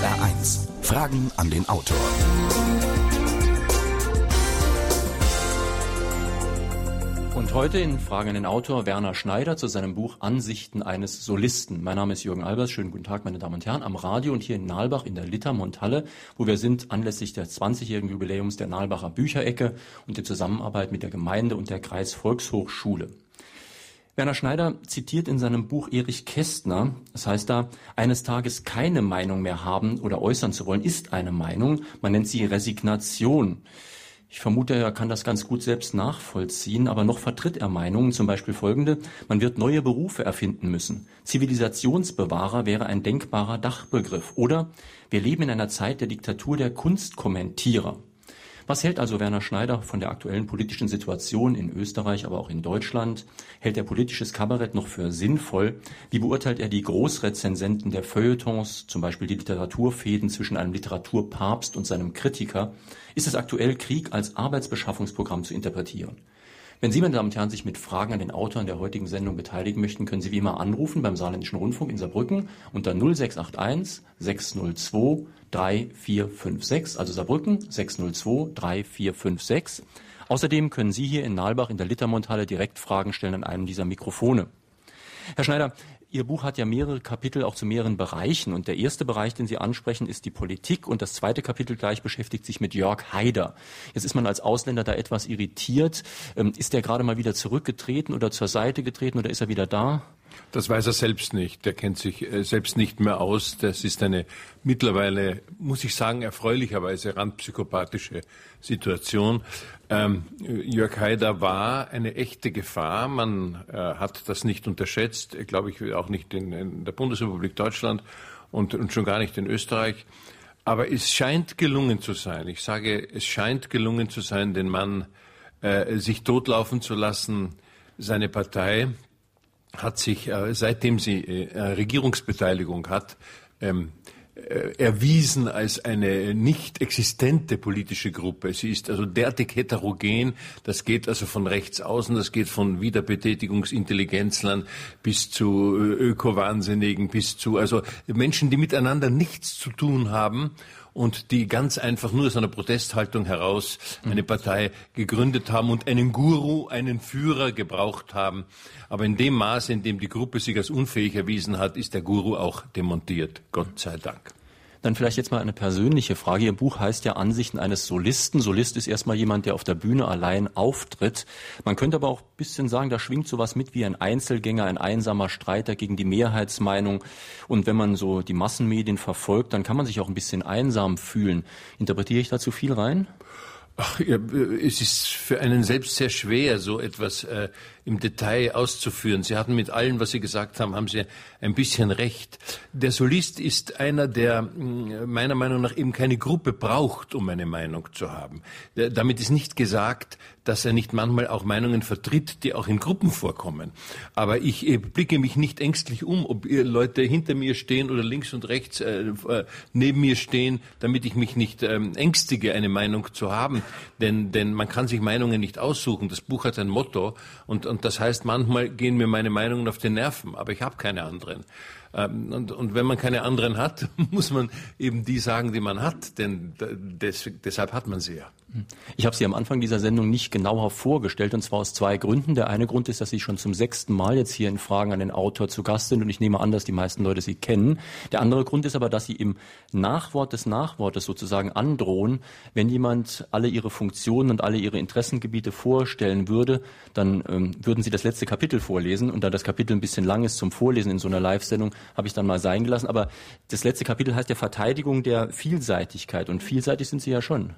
SR1. Fragen an den Autor. Und heute in Fragen an den Autor Werner Schneider zu seinem Buch Ansichten eines Solisten. Mein Name ist Jürgen Albers. Schönen guten Tag, meine Damen und Herren, am Radio und hier in Nalbach in der Littermonthalle, wo wir sind anlässlich des 20-jährigen Jubiläums der Nalbacher Bücherecke und der Zusammenarbeit mit der Gemeinde und der Kreisvolkshochschule. Werner Schneider zitiert in seinem Buch Erich Kästner, das heißt da, eines Tages keine Meinung mehr haben oder äußern zu wollen, ist eine Meinung. Man nennt sie Resignation. Ich vermute, er kann das ganz gut selbst nachvollziehen, aber noch vertritt er Meinungen, zum Beispiel folgende, man wird neue Berufe erfinden müssen. Zivilisationsbewahrer wäre ein denkbarer Dachbegriff. Oder wir leben in einer Zeit der Diktatur der Kunstkommentierer. Was hält also Werner Schneider von der aktuellen politischen Situation in Österreich, aber auch in Deutschland? Hält er politisches Kabarett noch für sinnvoll? Wie beurteilt er die Großrezensenten der Feuilletons, zum Beispiel die Literaturfäden zwischen einem Literaturpapst und seinem Kritiker? Ist es aktuell Krieg als Arbeitsbeschaffungsprogramm zu interpretieren? Wenn Sie, meine Damen und Herren, sich mit Fragen an den Autoren der heutigen Sendung beteiligen möchten, können Sie wie immer anrufen beim Saarländischen Rundfunk in Saarbrücken unter 0681 602 3456, also Saarbrücken 602 3456. Außerdem können Sie hier in Nalbach in der Littermonthalle direkt Fragen stellen an einem dieser Mikrofone. Herr Schneider, Ihr Buch hat ja mehrere Kapitel auch zu mehreren Bereichen. Und der erste Bereich, den Sie ansprechen, ist die Politik. Und das zweite Kapitel gleich beschäftigt sich mit Jörg Haider. Jetzt ist man als Ausländer da etwas irritiert. Ähm, ist der gerade mal wieder zurückgetreten oder zur Seite getreten oder ist er wieder da? Das weiß er selbst nicht. Der kennt sich äh, selbst nicht mehr aus. Das ist eine mittlerweile, muss ich sagen, erfreulicherweise randpsychopathische Situation. Ähm, Jörg Haider war eine echte Gefahr. Man äh, hat das nicht unterschätzt, glaube ich, auch nicht in, in der Bundesrepublik Deutschland und, und, schon gar nicht in Österreich. Aber es scheint gelungen zu sein. Ich sage, es scheint gelungen zu sein, den Mann äh, sich totlaufen zu lassen. Seine Partei hat sich, äh, seitdem sie äh, Regierungsbeteiligung hat, ähm, äh, erwiesen als eine nicht existente politische Gruppe. Sie ist also derartig heterogen, das geht also von rechts außen, das geht von Wiederbetätigungsintelligenzlern bis zu Öko-Wahnsinnigen, bis zu also Menschen, die miteinander nichts zu tun haben und die ganz einfach nur aus einer Protesthaltung heraus eine Partei gegründet haben und einen Guru, einen Führer gebraucht haben. Aber in dem Maße, in dem die Gruppe sich als unfähig erwiesen hat, ist der Guru auch demontiert. Gott sei Dank. Dann vielleicht jetzt mal eine persönliche Frage. Ihr Buch heißt ja Ansichten eines Solisten. Solist ist erstmal jemand, der auf der Bühne allein auftritt. Man könnte aber auch ein bisschen sagen, da schwingt sowas mit wie ein Einzelgänger, ein einsamer Streiter gegen die Mehrheitsmeinung. Und wenn man so die Massenmedien verfolgt, dann kann man sich auch ein bisschen einsam fühlen. Interpretiere ich dazu viel rein? Ach, ja, es ist für einen selbst sehr schwer, so etwas äh, im Detail auszuführen. Sie hatten mit allem, was Sie gesagt haben, haben Sie ein bisschen recht. Der Solist ist einer, der mm, meiner Meinung nach eben keine Gruppe braucht, um eine Meinung zu haben. Damit ist nicht gesagt, dass er nicht manchmal auch Meinungen vertritt, die auch in Gruppen vorkommen. Aber ich blicke mich nicht ängstlich um, ob Leute hinter mir stehen oder links und rechts äh, äh, neben mir stehen, damit ich mich nicht ähm, ängstige, eine Meinung zu haben. Denn, denn man kann sich Meinungen nicht aussuchen. Das Buch hat ein Motto und, und das heißt, manchmal gehen mir meine Meinungen auf den Nerven, aber ich habe keine anderen. Ähm, und, und wenn man keine anderen hat, muss man eben die sagen, die man hat, denn des, deshalb hat man sie ja. Ich habe Sie am Anfang dieser Sendung nicht genauer vorgestellt, und zwar aus zwei Gründen. Der eine Grund ist, dass Sie schon zum sechsten Mal jetzt hier in Fragen an den Autor zu Gast sind, und ich nehme an, dass die meisten Leute Sie kennen. Der andere Grund ist aber, dass Sie im Nachwort des Nachwortes sozusagen androhen, wenn jemand alle Ihre Funktionen und alle Ihre Interessengebiete vorstellen würde, dann ähm, würden Sie das letzte Kapitel vorlesen, und da das Kapitel ein bisschen lang ist zum Vorlesen in so einer Live-Sendung, habe ich dann mal sein gelassen. Aber das letzte Kapitel heißt ja Verteidigung der Vielseitigkeit, und vielseitig sind Sie ja schon.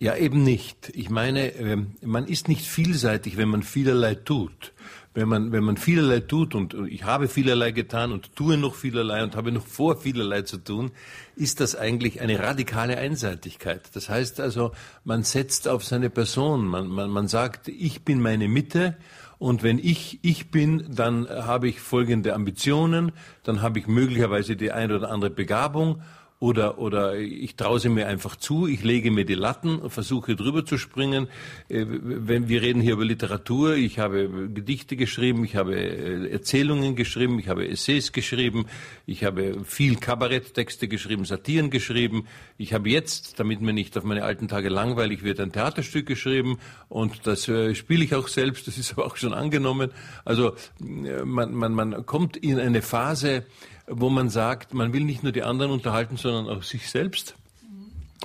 Ja, eben nicht. Ich meine, ähm, man ist nicht vielseitig, wenn man vielerlei tut. Wenn man, wenn man vielerlei tut und ich habe vielerlei getan und tue noch vielerlei und habe noch vor vielerlei zu tun, ist das eigentlich eine radikale Einseitigkeit. Das heißt also, man setzt auf seine Person. Man, man, man sagt, ich bin meine Mitte und wenn ich ich bin, dann habe ich folgende Ambitionen, dann habe ich möglicherweise die eine oder andere Begabung oder, oder ich traue sie mir einfach zu, ich lege mir die Latten, versuche drüber zu springen. Äh, wenn wir reden hier über Literatur, ich habe Gedichte geschrieben, ich habe äh, Erzählungen geschrieben, ich habe Essays geschrieben, ich habe viel Kabaretttexte geschrieben, Satiren geschrieben. Ich habe jetzt, damit mir nicht auf meine alten Tage langweilig wird, ein Theaterstück geschrieben und das äh, spiele ich auch selbst, das ist aber auch schon angenommen. Also man, man, man kommt in eine Phase, wo man sagt, man will nicht nur die anderen unterhalten, sondern auch sich selbst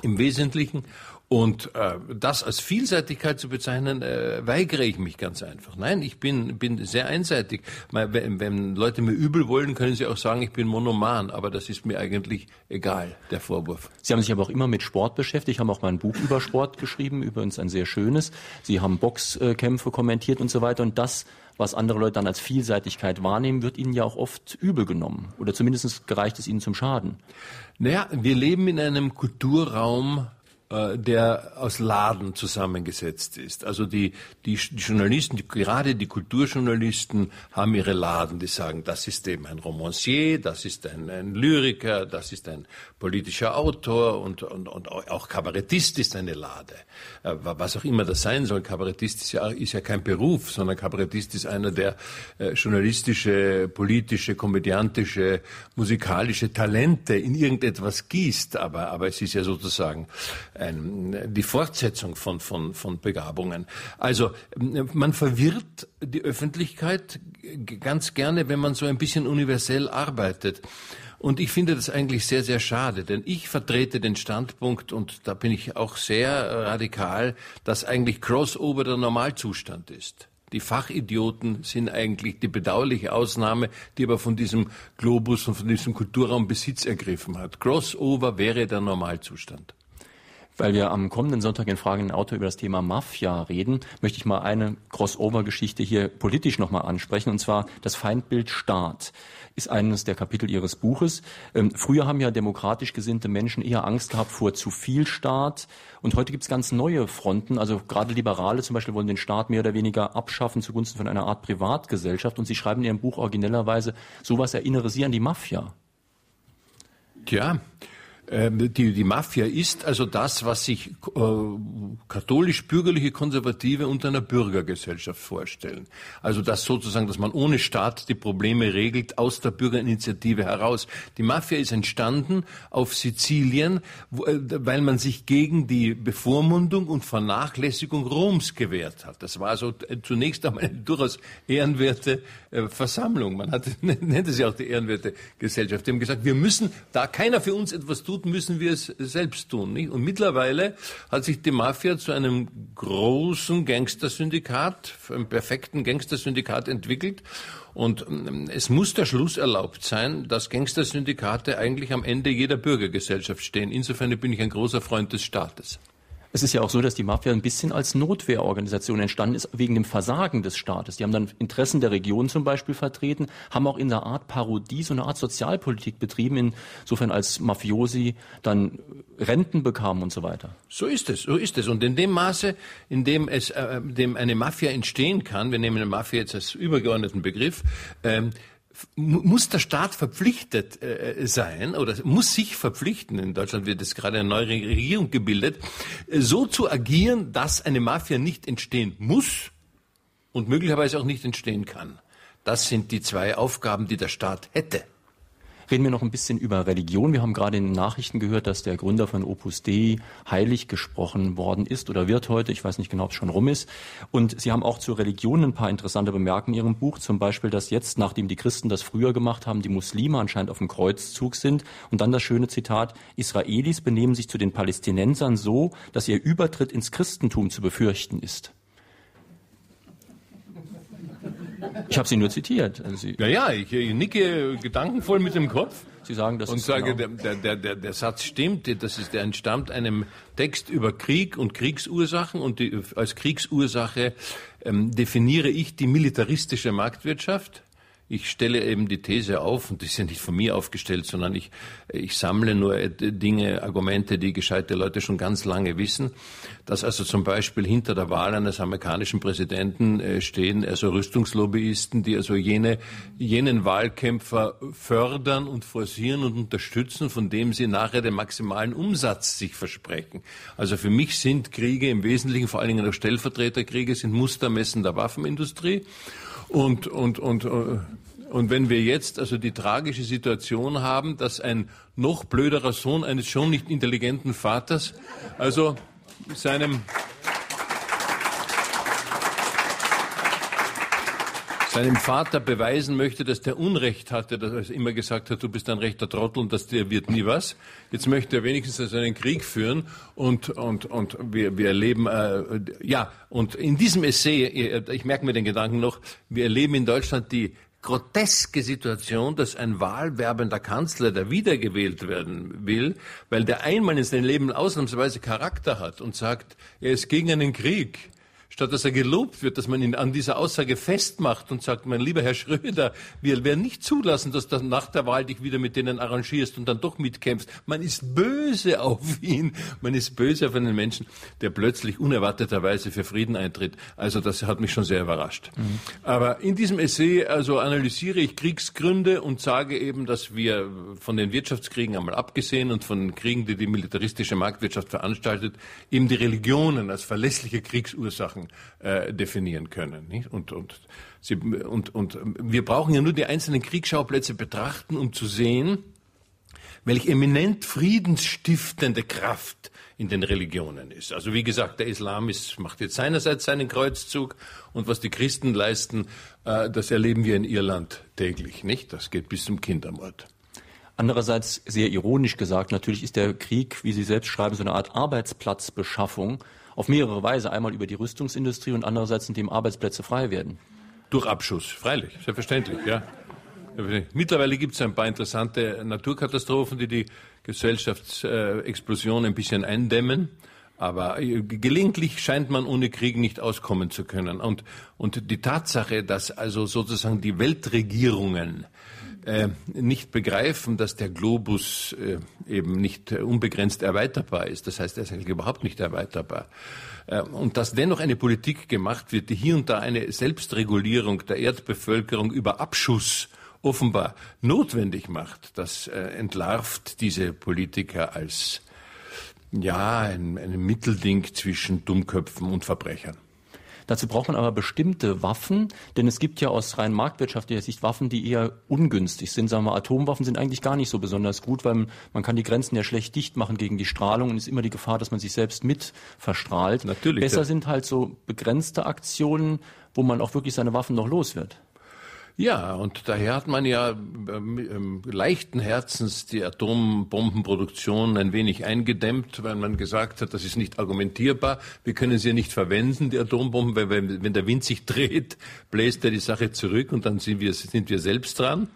im Wesentlichen. Und äh, das als Vielseitigkeit zu bezeichnen, äh, weigere ich mich ganz einfach. Nein, ich bin, bin sehr einseitig. Wenn, wenn Leute mir übel wollen, können sie auch sagen, ich bin monoman, aber das ist mir eigentlich egal, der Vorwurf. Sie haben sich aber auch immer mit Sport beschäftigt, haben auch mal ein Buch über Sport geschrieben, übrigens ein sehr schönes. Sie haben Boxkämpfe kommentiert und so weiter. Und das was andere Leute dann als Vielseitigkeit wahrnehmen, wird ihnen ja auch oft übel genommen. Oder zumindest gereicht es ihnen zum Schaden. Naja, wir leben in einem Kulturraum, der aus Laden zusammengesetzt ist. Also die, die, die Journalisten, die, gerade die Kulturjournalisten haben ihre Laden, die sagen, das ist eben ein Romancier, das ist ein, ein Lyriker, das ist ein politischer Autor und, und, und auch Kabarettist ist eine Lade. Äh, was auch immer das sein soll, Kabarettist ist ja, ist ja kein Beruf, sondern Kabarettist ist einer, der äh, journalistische, politische, komödiantische, musikalische Talente in irgendetwas gießt. Aber, aber es ist ja sozusagen ein, die Fortsetzung von, von, von Begabungen. Also man verwirrt die Öffentlichkeit ganz gerne, wenn man so ein bisschen universell arbeitet. Und ich finde das eigentlich sehr, sehr schade, denn ich vertrete den Standpunkt, und da bin ich auch sehr radikal, dass eigentlich Crossover der Normalzustand ist. Die Fachidioten sind eigentlich die bedauerliche Ausnahme, die aber von diesem Globus und von diesem Kulturraum Besitz ergriffen hat. Crossover wäre der Normalzustand. Weil wir am kommenden Sonntag in Fragen in Auto über das Thema Mafia reden, möchte ich mal eine Crossover-Geschichte hier politisch nochmal ansprechen, und zwar das Feindbild Staat ist eines der Kapitel Ihres Buches. Ähm, früher haben ja demokratisch gesinnte Menschen eher Angst gehabt vor zu viel Staat. Und heute gibt es ganz neue Fronten. Also gerade Liberale zum Beispiel wollen den Staat mehr oder weniger abschaffen zugunsten von einer Art Privatgesellschaft. Und Sie schreiben in Ihrem Buch originellerweise, sowas erinnere Sie an die Mafia. Tja, die, die Mafia ist also das, was sich äh, katholisch-bürgerliche Konservative unter einer Bürgergesellschaft vorstellen. Also das sozusagen, dass man ohne Staat die Probleme regelt, aus der Bürgerinitiative heraus. Die Mafia ist entstanden auf Sizilien, wo, äh, weil man sich gegen die Bevormundung und Vernachlässigung Roms gewehrt hat. Das war also zunächst einmal eine durchaus ehrenwerte äh, Versammlung. Man hat, nennt es ja auch die ehrenwerte Gesellschaft. Die haben gesagt, wir müssen, da keiner für uns etwas tut, tut, müssen wir es selbst tun. Nicht? Und mittlerweile hat sich die Mafia zu einem großen Gangstersyndikat, einem perfekten Gangstersyndikat entwickelt. Und ähm, es muss der Schluss erlaubt sein, dass Gangstersyndikate eigentlich am Ende jeder Bürgergesellschaft stehen. Insofern bin ich ein großer Freund des Staates. Es ist ja auch so, dass die Mafia ein bisschen als Notwehrorganisation entstanden ist, wegen dem Versagen des Staates. Die haben dann Interessen der Region zum Beispiel vertreten, haben auch in der Art Parodie so eine Art Sozialpolitik betrieben, insofern als Mafiosi dann Renten bekamen und so weiter. So ist es, so ist es. Und in dem Maße, in dem es, äh, dem eine Mafia entstehen kann, wir nehmen eine Mafia jetzt als übergeordneten Begriff, ähm, muss der Staat verpflichtet äh, sein oder muss sich verpflichten, in Deutschland wird jetzt gerade eine neue Regierung gebildet, äh, so zu agieren, dass eine Mafia nicht entstehen muss und möglicherweise auch nicht entstehen kann. Das sind die zwei Aufgaben, die der Staat hätte. Reden wir noch ein bisschen über Religion. Wir haben gerade in den Nachrichten gehört, dass der Gründer von Opus Dei heilig gesprochen worden ist oder wird heute. Ich weiß nicht genau, ob es schon rum ist. Und Sie haben auch zur Religion ein paar interessante Bemerkungen in Ihrem Buch. Zum Beispiel, dass jetzt, nachdem die Christen das früher gemacht haben, die Muslime anscheinend auf dem Kreuzzug sind. Und dann das schöne Zitat, Israelis benehmen sich zu den Palästinensern so, dass ihr Übertritt ins Christentum zu befürchten ist. Ich habe Sie nur zitiert. Also Sie ja, ja, ich, ich nicke gedankenvoll mit dem Kopf. Sie sagen das und sage, genau. der, der, der, der Satz stimmt. Das ist, der entstammt einem Text über Krieg und Kriegsursachen und die, als Kriegsursache ähm, definiere ich die militaristische Marktwirtschaft ich stelle eben die These auf, und das ist ja nicht von mir aufgestellt, sondern ich, ich sammle nur Dinge, Argumente, die gescheite Leute schon ganz lange wissen, dass also zum Beispiel hinter der Wahl eines amerikanischen Präsidenten äh, stehen also Rüstungslobbyisten, die also jene, jenen Wahlkämpfer fördern und forcieren und unterstützen, von dem sie nachher den maximalen Umsatz sich versprechen. Also für mich sind Kriege im Wesentlichen, vor allen Dingen auch Stellvertreterkriege, sind Mustermessen der Waffenindustrie. Und, und, und, äh, und wenn wir jetzt also die tragische Situation haben, dass ein noch blöderer Sohn eines schon nicht intelligenten Vaters, also seinem seinem Vater beweisen möchte, dass der Unrecht hatte, dass er immer gesagt hat, du bist ein rechter Trottel und dass der wird nie was. Jetzt möchte er wenigstens also einen Krieg führen und, und, und wir, wir erleben, äh, ja, und in diesem Essay, ich merke mir den Gedanken noch, wir erleben in Deutschland die groteske Situation, dass ein wahlwerbender Kanzler, der wiedergewählt werden will, weil der einmal in seinem Leben ausnahmsweise Charakter hat und sagt, er ist gegen einen Krieg, statt dass er gelobt wird, dass man ihn an dieser Aussage festmacht und sagt, mein lieber Herr Schröder, wir werden nicht zulassen, dass du nach der Wahl dich wieder mit denen arrangierst und dann doch mitkämpfst. Man ist böse auf ihn. Man ist böse auf einen Menschen, der plötzlich unerwarteterweise für Frieden eintritt. Also das hat mich schon sehr überrascht. Mhm. Aber in diesem Essay also analysiere ich Kriegsgründe und sage eben, dass wir von den Wirtschaftskriegen einmal abgesehen und von Kriegen, die die militaristische Marktwirtschaft veranstaltet, eben die Religionen als verlässliche Kriegsursachen äh, definieren können. Nicht? Und, und, sie, und, und wir brauchen ja nur die einzelnen Kriegsschauplätze betrachten, um zu sehen, welch eminent friedensstiftende Kraft in den Religionen ist. Also wie gesagt, der Islam ist, macht jetzt seinerseits seinen Kreuzzug und was die Christen leisten, äh, das erleben wir in Irland täglich, nicht? Das geht bis zum Kindermord. Andererseits sehr ironisch gesagt, natürlich ist der Krieg, wie Sie selbst schreiben, so eine Art Arbeitsplatzbeschaffung auf mehrere Weise. Einmal über die Rüstungsindustrie und andererseits, indem Arbeitsplätze frei werden. Durch Abschuss, freilich, selbstverständlich, ja. Mittlerweile gibt es ein paar interessante Naturkatastrophen, die die Gesellschaftsexplosion ein bisschen eindämmen. Aber gelegentlich scheint man ohne Krieg nicht auskommen zu können. Und, und die Tatsache, dass also sozusagen die Weltregierungen äh, nicht begreifen, dass der Globus äh, eben nicht äh, unbegrenzt erweiterbar ist. Das heißt, er ist eigentlich überhaupt nicht erweiterbar. Äh, und dass dennoch eine Politik gemacht wird, die hier und da eine Selbstregulierung der Erdbevölkerung über Abschuss offenbar notwendig macht, das äh, entlarvt diese Politiker als ja, ein, ein Mittelding zwischen Dummköpfen und Verbrechern. Dazu braucht man aber bestimmte Waffen, denn es gibt ja aus rein marktwirtschaftlicher Sicht Waffen, die eher ungünstig sind. Sagen wir, Atomwaffen sind eigentlich gar nicht so besonders gut, weil man kann die Grenzen ja schlecht dicht machen gegen die Strahlung und es ist immer die Gefahr, dass man sich selbst mit verstrahlt. Natürlich. Besser sind halt so begrenzte Aktionen, wo man auch wirklich seine Waffen noch los wird. Ja, und daher hat man ja ähm, ähm, leichten Herzens die Atombombenproduktion ein wenig eingedämmt, weil man gesagt hat, das ist nicht argumentierbar. Wir können sie ja nicht verwenden, die Atombomben, weil wenn, wenn der Wind sich dreht, bläst er die Sache zurück und dann sind wir, sind wir selbst dran.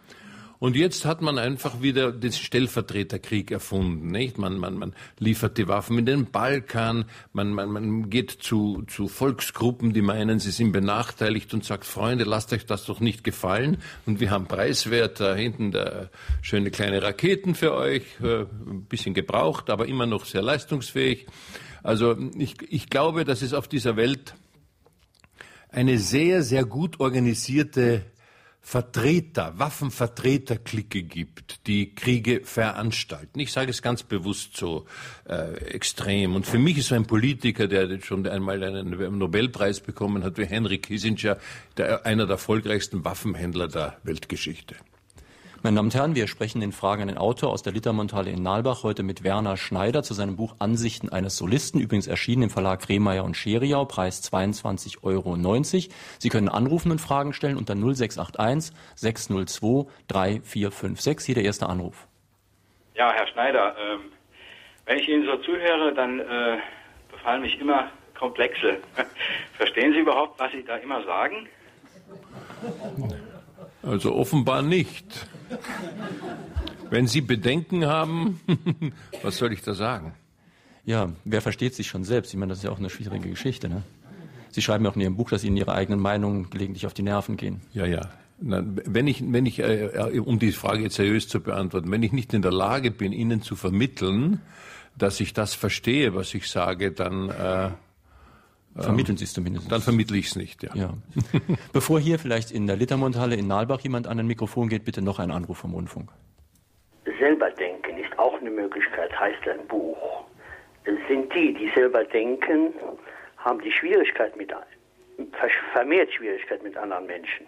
Und jetzt hat man einfach wieder den Stellvertreterkrieg erfunden, nicht? Man, man, man liefert die Waffen in den Balkan, man, man, man geht zu, zu Volksgruppen, die meinen, sie sind benachteiligt und sagt, Freunde, lasst euch das doch nicht gefallen. Und wir haben preiswert da hinten da schöne kleine Raketen für euch, äh, ein bisschen gebraucht, aber immer noch sehr leistungsfähig. Also ich, ich glaube, dass es auf dieser Welt eine sehr, sehr gut organisierte Vertreter, Waffenvertreterklicke gibt, die Kriege veranstalten. Ich sage es ganz bewusst so äh, extrem. Und für mich ist so ein Politiker, der schon einmal einen Nobelpreis bekommen hat, wie Henry Kissinger, der, einer der erfolgreichsten Waffenhändler der Weltgeschichte. Meine Damen und Herren, wir sprechen in Fragen an den Autor aus der Littermontale in Nalbach heute mit Werner Schneider zu seinem Buch Ansichten eines Solisten, übrigens erschienen im Verlag Rehmeier und Scheriau, Preis 22,90 Euro. Sie können anrufen und Fragen stellen unter 0681 602 3456. Hier der erste Anruf. Ja, Herr Schneider, ähm, wenn ich Ihnen so zuhöre, dann äh, befallen mich immer Komplexe. Verstehen Sie überhaupt, was Sie da immer sagen? Also offenbar nicht. Wenn Sie Bedenken haben, was soll ich da sagen? Ja, wer versteht sich schon selbst? Ich meine, das ist ja auch eine schwierige Geschichte. Ne? Sie schreiben ja auch in Ihrem Buch, dass Ihnen Ihre eigenen Meinungen gelegentlich auf die Nerven gehen. Ja, ja. wenn ich, wenn ich äh, äh, um die Frage jetzt seriös zu beantworten, wenn ich nicht in der Lage bin, Ihnen zu vermitteln, dass ich das verstehe, was ich sage, dann äh, Vermitteln Sie es zumindest. Dann vermittle ich es nicht, ja. ja. Bevor hier vielleicht in der Littermundhalle in Nalbach jemand an ein Mikrofon geht, bitte noch ein Anruf vom Rundfunk. Selber denken ist auch eine Möglichkeit, heißt ein Buch. Es sind die, die selber denken, haben die Schwierigkeit mit, vermehrt Schwierigkeit mit anderen Menschen.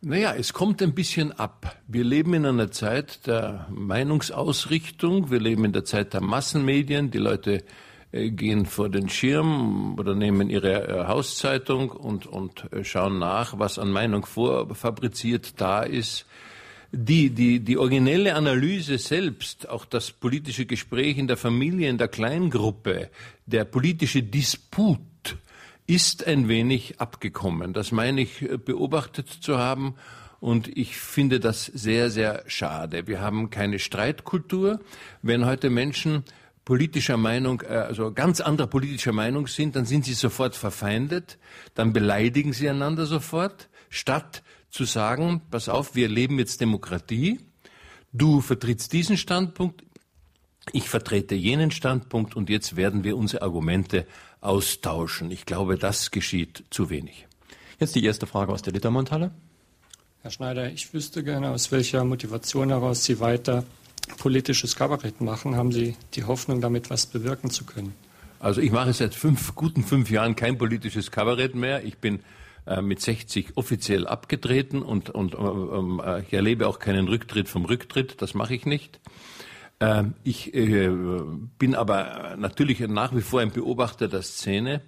Naja, es kommt ein bisschen ab. Wir leben in einer Zeit der Meinungsausrichtung, wir leben in der Zeit der Massenmedien, die Leute gehen vor den Schirm oder nehmen ihre äh, Hauszeitung und, und äh, schauen nach, was an Meinung vorfabriziert da ist. Die, die, die originelle Analyse selbst, auch das politische Gespräch in der Familie, in der Kleingruppe, der politische Disput ist ein wenig abgekommen. Das meine ich beobachtet zu haben. Und ich finde das sehr, sehr schade. Wir haben keine Streitkultur. Wenn heute Menschen politischer Meinung, äh, also ganz anderer politischer Meinung sind, dann sind sie sofort verfeindet, dann beleidigen sie einander sofort, statt zu sagen, pass auf, wir leben jetzt Demokratie, du vertrittst diesen Standpunkt, ich vertrete jenen Standpunkt und jetzt werden wir unsere Argumente austauschen. Ich glaube, das geschieht zu wenig. Jetzt die erste Frage aus der Littermundhalle. Herr Schneider, ich wüsste gerne, aus welcher Motivation heraus Sie weiter politisches Kabarett machen? Haben Sie die Hoffnung, damit was bewirken zu können? Also ich mache seit fünf, guten fünf Jahren kein politisches Kabarett mehr. Ich bin äh, mit 60 offiziell abgetreten und, und äh, ähm, äh, ich erlebe auch keinen Rücktritt vom Rücktritt. Das mache ich nicht. Ähm, ich äh, bin aber natürlich nach wie vor ein Beobachter der Szene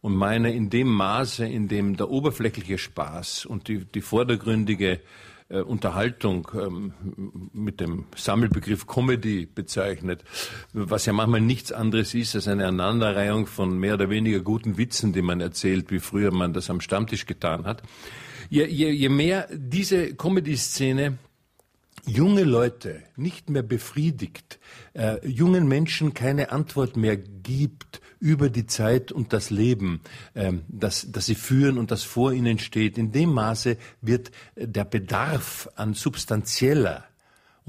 und meine in dem Maße, in dem der oberflächliche Spaß und die, die vordergründige äh, Unterhaltung ähm, mit dem Sammelbegriff Comedy bezeichnet, was ja manchmal nichts anderes ist als eine Aneinanderreihung von mehr oder weniger guten Witzen, die man erzählt, wie früher man das am Stammtisch getan hat. Je, je, je mehr diese Comedy-Szene junge Leute nicht mehr befriedigt, äh, jungen Menschen keine Antwort mehr gibt über die Zeit und das Leben, ähm, das, das sie führen und das vor ihnen steht, in dem Maße wird der Bedarf an substanzieller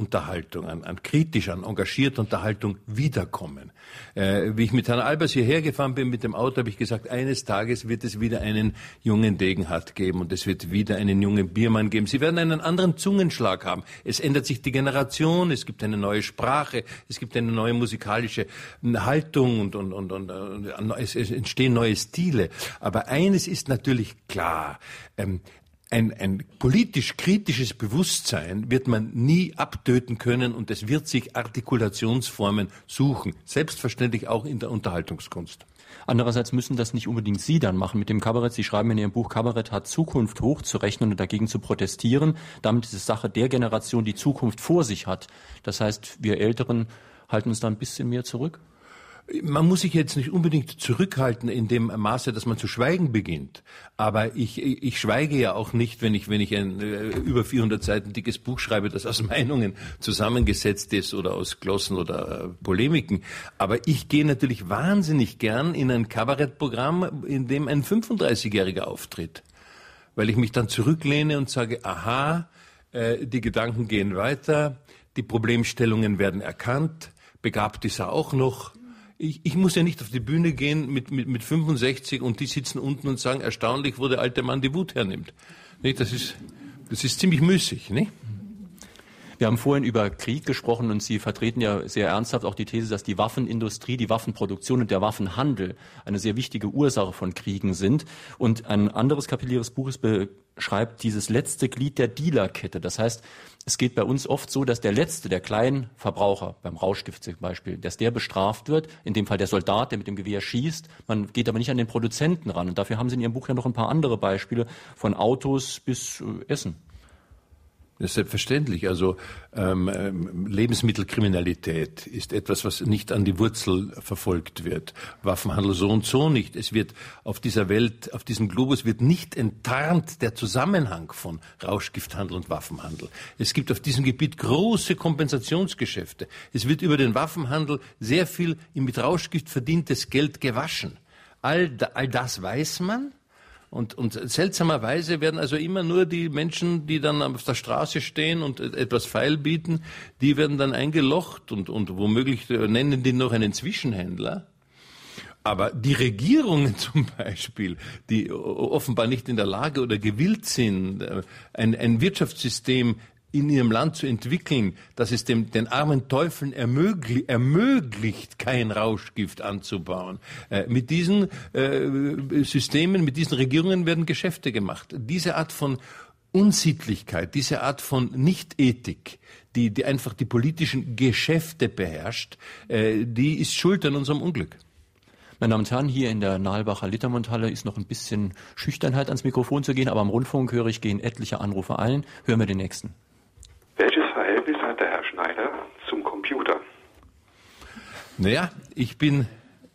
Unterhaltung, an, an kritisch, an engagierter Unterhaltung wiederkommen. Äh, wie ich mit Herrn Albers hierher gefahren bin mit dem Auto, habe ich gesagt, eines Tages wird es wieder einen jungen Degenhardt geben und es wird wieder einen jungen Biermann geben. Sie werden einen anderen Zungenschlag haben. Es ändert sich die Generation, es gibt eine neue Sprache, es gibt eine neue musikalische Haltung und, und, und, und, und es, es entstehen neue Stile. Aber eines ist natürlich klar, ähm, ein, ein politisch kritisches Bewusstsein wird man nie abtöten können und es wird sich Artikulationsformen suchen, selbstverständlich auch in der Unterhaltungskunst. Andererseits müssen das nicht unbedingt Sie dann machen mit dem Kabarett. Sie schreiben in Ihrem Buch, Kabarett hat Zukunft hochzurechnen und dagegen zu protestieren. Damit ist es Sache der Generation, die Zukunft vor sich hat. Das heißt, wir Älteren halten uns da ein bisschen mehr zurück? Man muss sich jetzt nicht unbedingt zurückhalten in dem Maße, dass man zu schweigen beginnt. Aber ich, ich schweige ja auch nicht, wenn ich, wenn ich ein äh, über 400 Seiten dickes Buch schreibe, das aus Meinungen zusammengesetzt ist oder aus Glossen oder äh, Polemiken. Aber ich gehe natürlich wahnsinnig gern in ein Kabarettprogramm, in dem ein 35-Jähriger auftritt. Weil ich mich dann zurücklehne und sage, aha, äh, die Gedanken gehen weiter, die Problemstellungen werden erkannt, begabt ist er auch noch, ich, ich muss ja nicht auf die Bühne gehen mit, mit, mit 65 und die sitzen unten und sagen, erstaunlich, wo der alte Mann die Wut hernimmt. Nicht? Das, ist, das ist ziemlich müßig. Nicht? Wir haben vorhin über Krieg gesprochen und Sie vertreten ja sehr ernsthaft auch die These, dass die Waffenindustrie, die Waffenproduktion und der Waffenhandel eine sehr wichtige Ursache von Kriegen sind. Und ein anderes Kapitel Ihres Buches beschreibt dieses letzte Glied der Dealerkette. Das heißt, es geht bei uns oft so, dass der Letzte, der Kleinverbraucher, beim Rauschgift zum Beispiel, dass der bestraft wird, in dem Fall der Soldat, der mit dem Gewehr schießt. Man geht aber nicht an den Produzenten ran. Und dafür haben Sie in Ihrem Buch ja noch ein paar andere Beispiele, von Autos bis äh, Essen. Das ist selbstverständlich. Also ähm, ähm, Lebensmittelkriminalität ist etwas, was nicht an die Wurzel verfolgt wird. Waffenhandel so und so nicht. Es wird auf dieser Welt, auf diesem Globus wird nicht enttarnt der Zusammenhang von Rauschgifthandel und Waffenhandel. Es gibt auf diesem Gebiet große Kompensationsgeschäfte. Es wird über den Waffenhandel sehr viel mit Rauschgift verdientes Geld gewaschen. All, all das weiß man. Und, und seltsamerweise werden also immer nur die Menschen, die dann auf der Straße stehen und etwas Feil bieten, die werden dann eingelocht und, und womöglich nennen die noch einen Zwischenhändler. Aber die Regierungen zum Beispiel, die offenbar nicht in der Lage oder gewillt sind, äh, ein, ein Wirtschaftssystem in ihrem Land zu entwickeln, dass es dem, den armen Teufeln ermöglich, ermöglicht, kein Rauschgift anzubauen. Äh, mit diesen äh, Systemen, mit diesen Regierungen werden Geschäfte gemacht. Diese Art von Unsittlichkeit, diese Art von Nichtethik, die, die einfach die politischen Geschäfte beherrscht, äh, die ist schuld an unserem Unglück. Meine Damen und Herren, hier in der Nahlbacher Littermundhalle ist noch ein bisschen Schüchternheit ans Mikrofon zu gehen, aber am Rundfunk höre ich, gehen etliche Anrufe ein. Hören wir den nächsten. Welches Verhältnis hat der Herr Schneider zum Computer? Naja, ich bin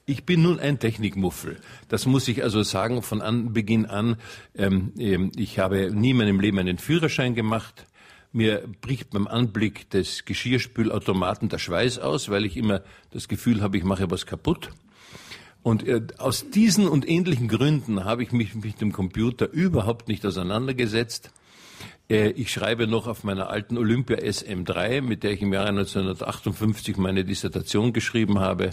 ich bin nun ein Technikmuffel. Das muss ich also sagen von Anbeginn an. Ähm, ähm, ich habe nie in meinem Leben einen Führerschein gemacht. Mir bricht beim Anblick des Geschirrspülautomaten der Schweiß aus, weil ich immer das Gefühl habe, ich mache was kaputt. Und äh, aus diesen und ähnlichen Gründen habe ich mich mit dem Computer überhaupt nicht auseinandergesetzt. Äh, ich schreibe noch auf meiner alten Olympia SM3, mit der ich im Jahre 1958 meine Dissertation geschrieben habe.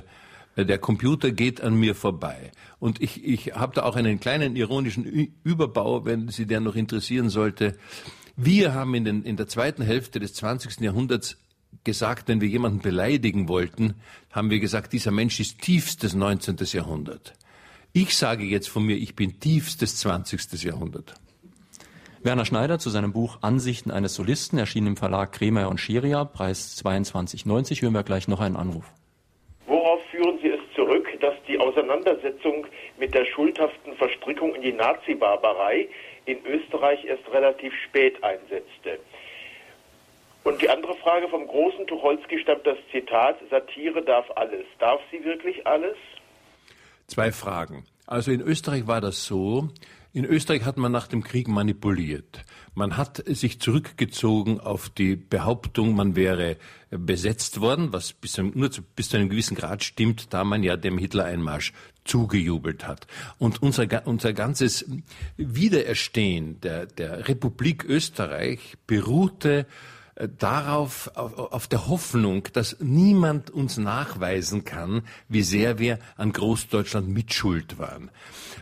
Äh, der Computer geht an mir vorbei. Und ich, ich habe da auch einen kleinen ironischen Überbau, wenn Sie der noch interessieren sollte. Wir haben in, den, in der zweiten Hälfte des 20. Jahrhunderts gesagt, wenn wir jemanden beleidigen wollten, haben wir gesagt, dieser Mensch ist tiefstes 19. Jahrhundert. Ich sage jetzt von mir, ich bin tiefstes 20. Jahrhundert. Werner Schneider zu seinem Buch Ansichten eines Solisten, erschienen im Verlag Kremer und Scheria, Preis 22,90. Hören wir gleich noch einen Anruf. Worauf führen Sie es zurück, dass die Auseinandersetzung mit der schuldhaften Verstrickung in die Nazi-Barbarei in Österreich erst relativ spät einsetzte? Und die andere Frage vom großen Tucholsky stammt das Zitat, Satire darf alles. Darf sie wirklich alles? Zwei Fragen. Also in Österreich war das so, in Österreich hat man nach dem Krieg manipuliert. Man hat sich zurückgezogen auf die Behauptung, man wäre besetzt worden, was bis, nur zu, bis zu einem gewissen Grad stimmt, da man ja dem Hitler-Einmarsch zugejubelt hat. Und unser, unser ganzes Wiedererstehen der, der Republik Österreich beruhte darauf, auf, auf der Hoffnung, dass niemand uns nachweisen kann, wie sehr wir an Großdeutschland mitschuld waren.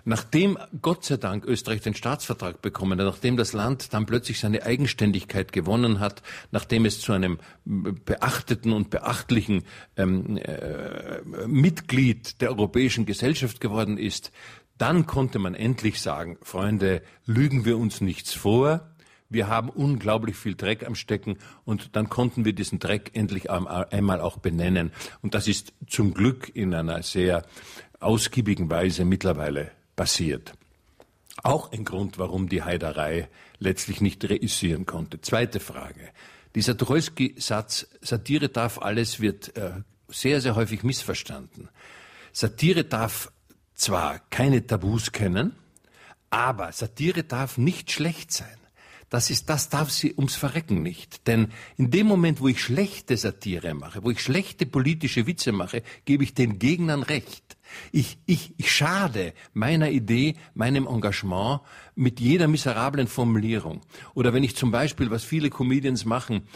Nachdem Gott sei Dank Österreich den Staatsvertrag bekommen hat, nachdem das Land dann plötzlich seine Eigenständigkeit gewonnen hat, nachdem es zu einem beachteten und beachtlichen ähm, äh, Mitglied der europäischen Gesellschaft geworden ist, dann konnte man endlich sagen, Freunde, lügen wir uns nichts vor, wir haben unglaublich viel Dreck am Stecken und dann konnten wir diesen Dreck endlich einmal auch benennen. Und das ist zum Glück in einer sehr ausgiebigen Weise mittlerweile passiert. Auch ein Grund, warum die Heiderei letztlich nicht reüssieren konnte. Zweite Frage. Dieser Tucholsky-Satz, Satire darf alles, wird äh, sehr, sehr häufig missverstanden. Satire darf zwar keine Tabus kennen, aber Satire darf nicht schlecht sein. Das ist, das darf sie ums Verrecken nicht. Denn in dem Moment, wo ich schlechte Satire mache, wo ich schlechte politische Witze mache, gebe ich den Gegnern recht. Ich, ich, ich schade meiner Idee, meinem Engagement mit jeder miserablen Formulierung. Oder wenn ich zum Beispiel, was viele Comedians machen,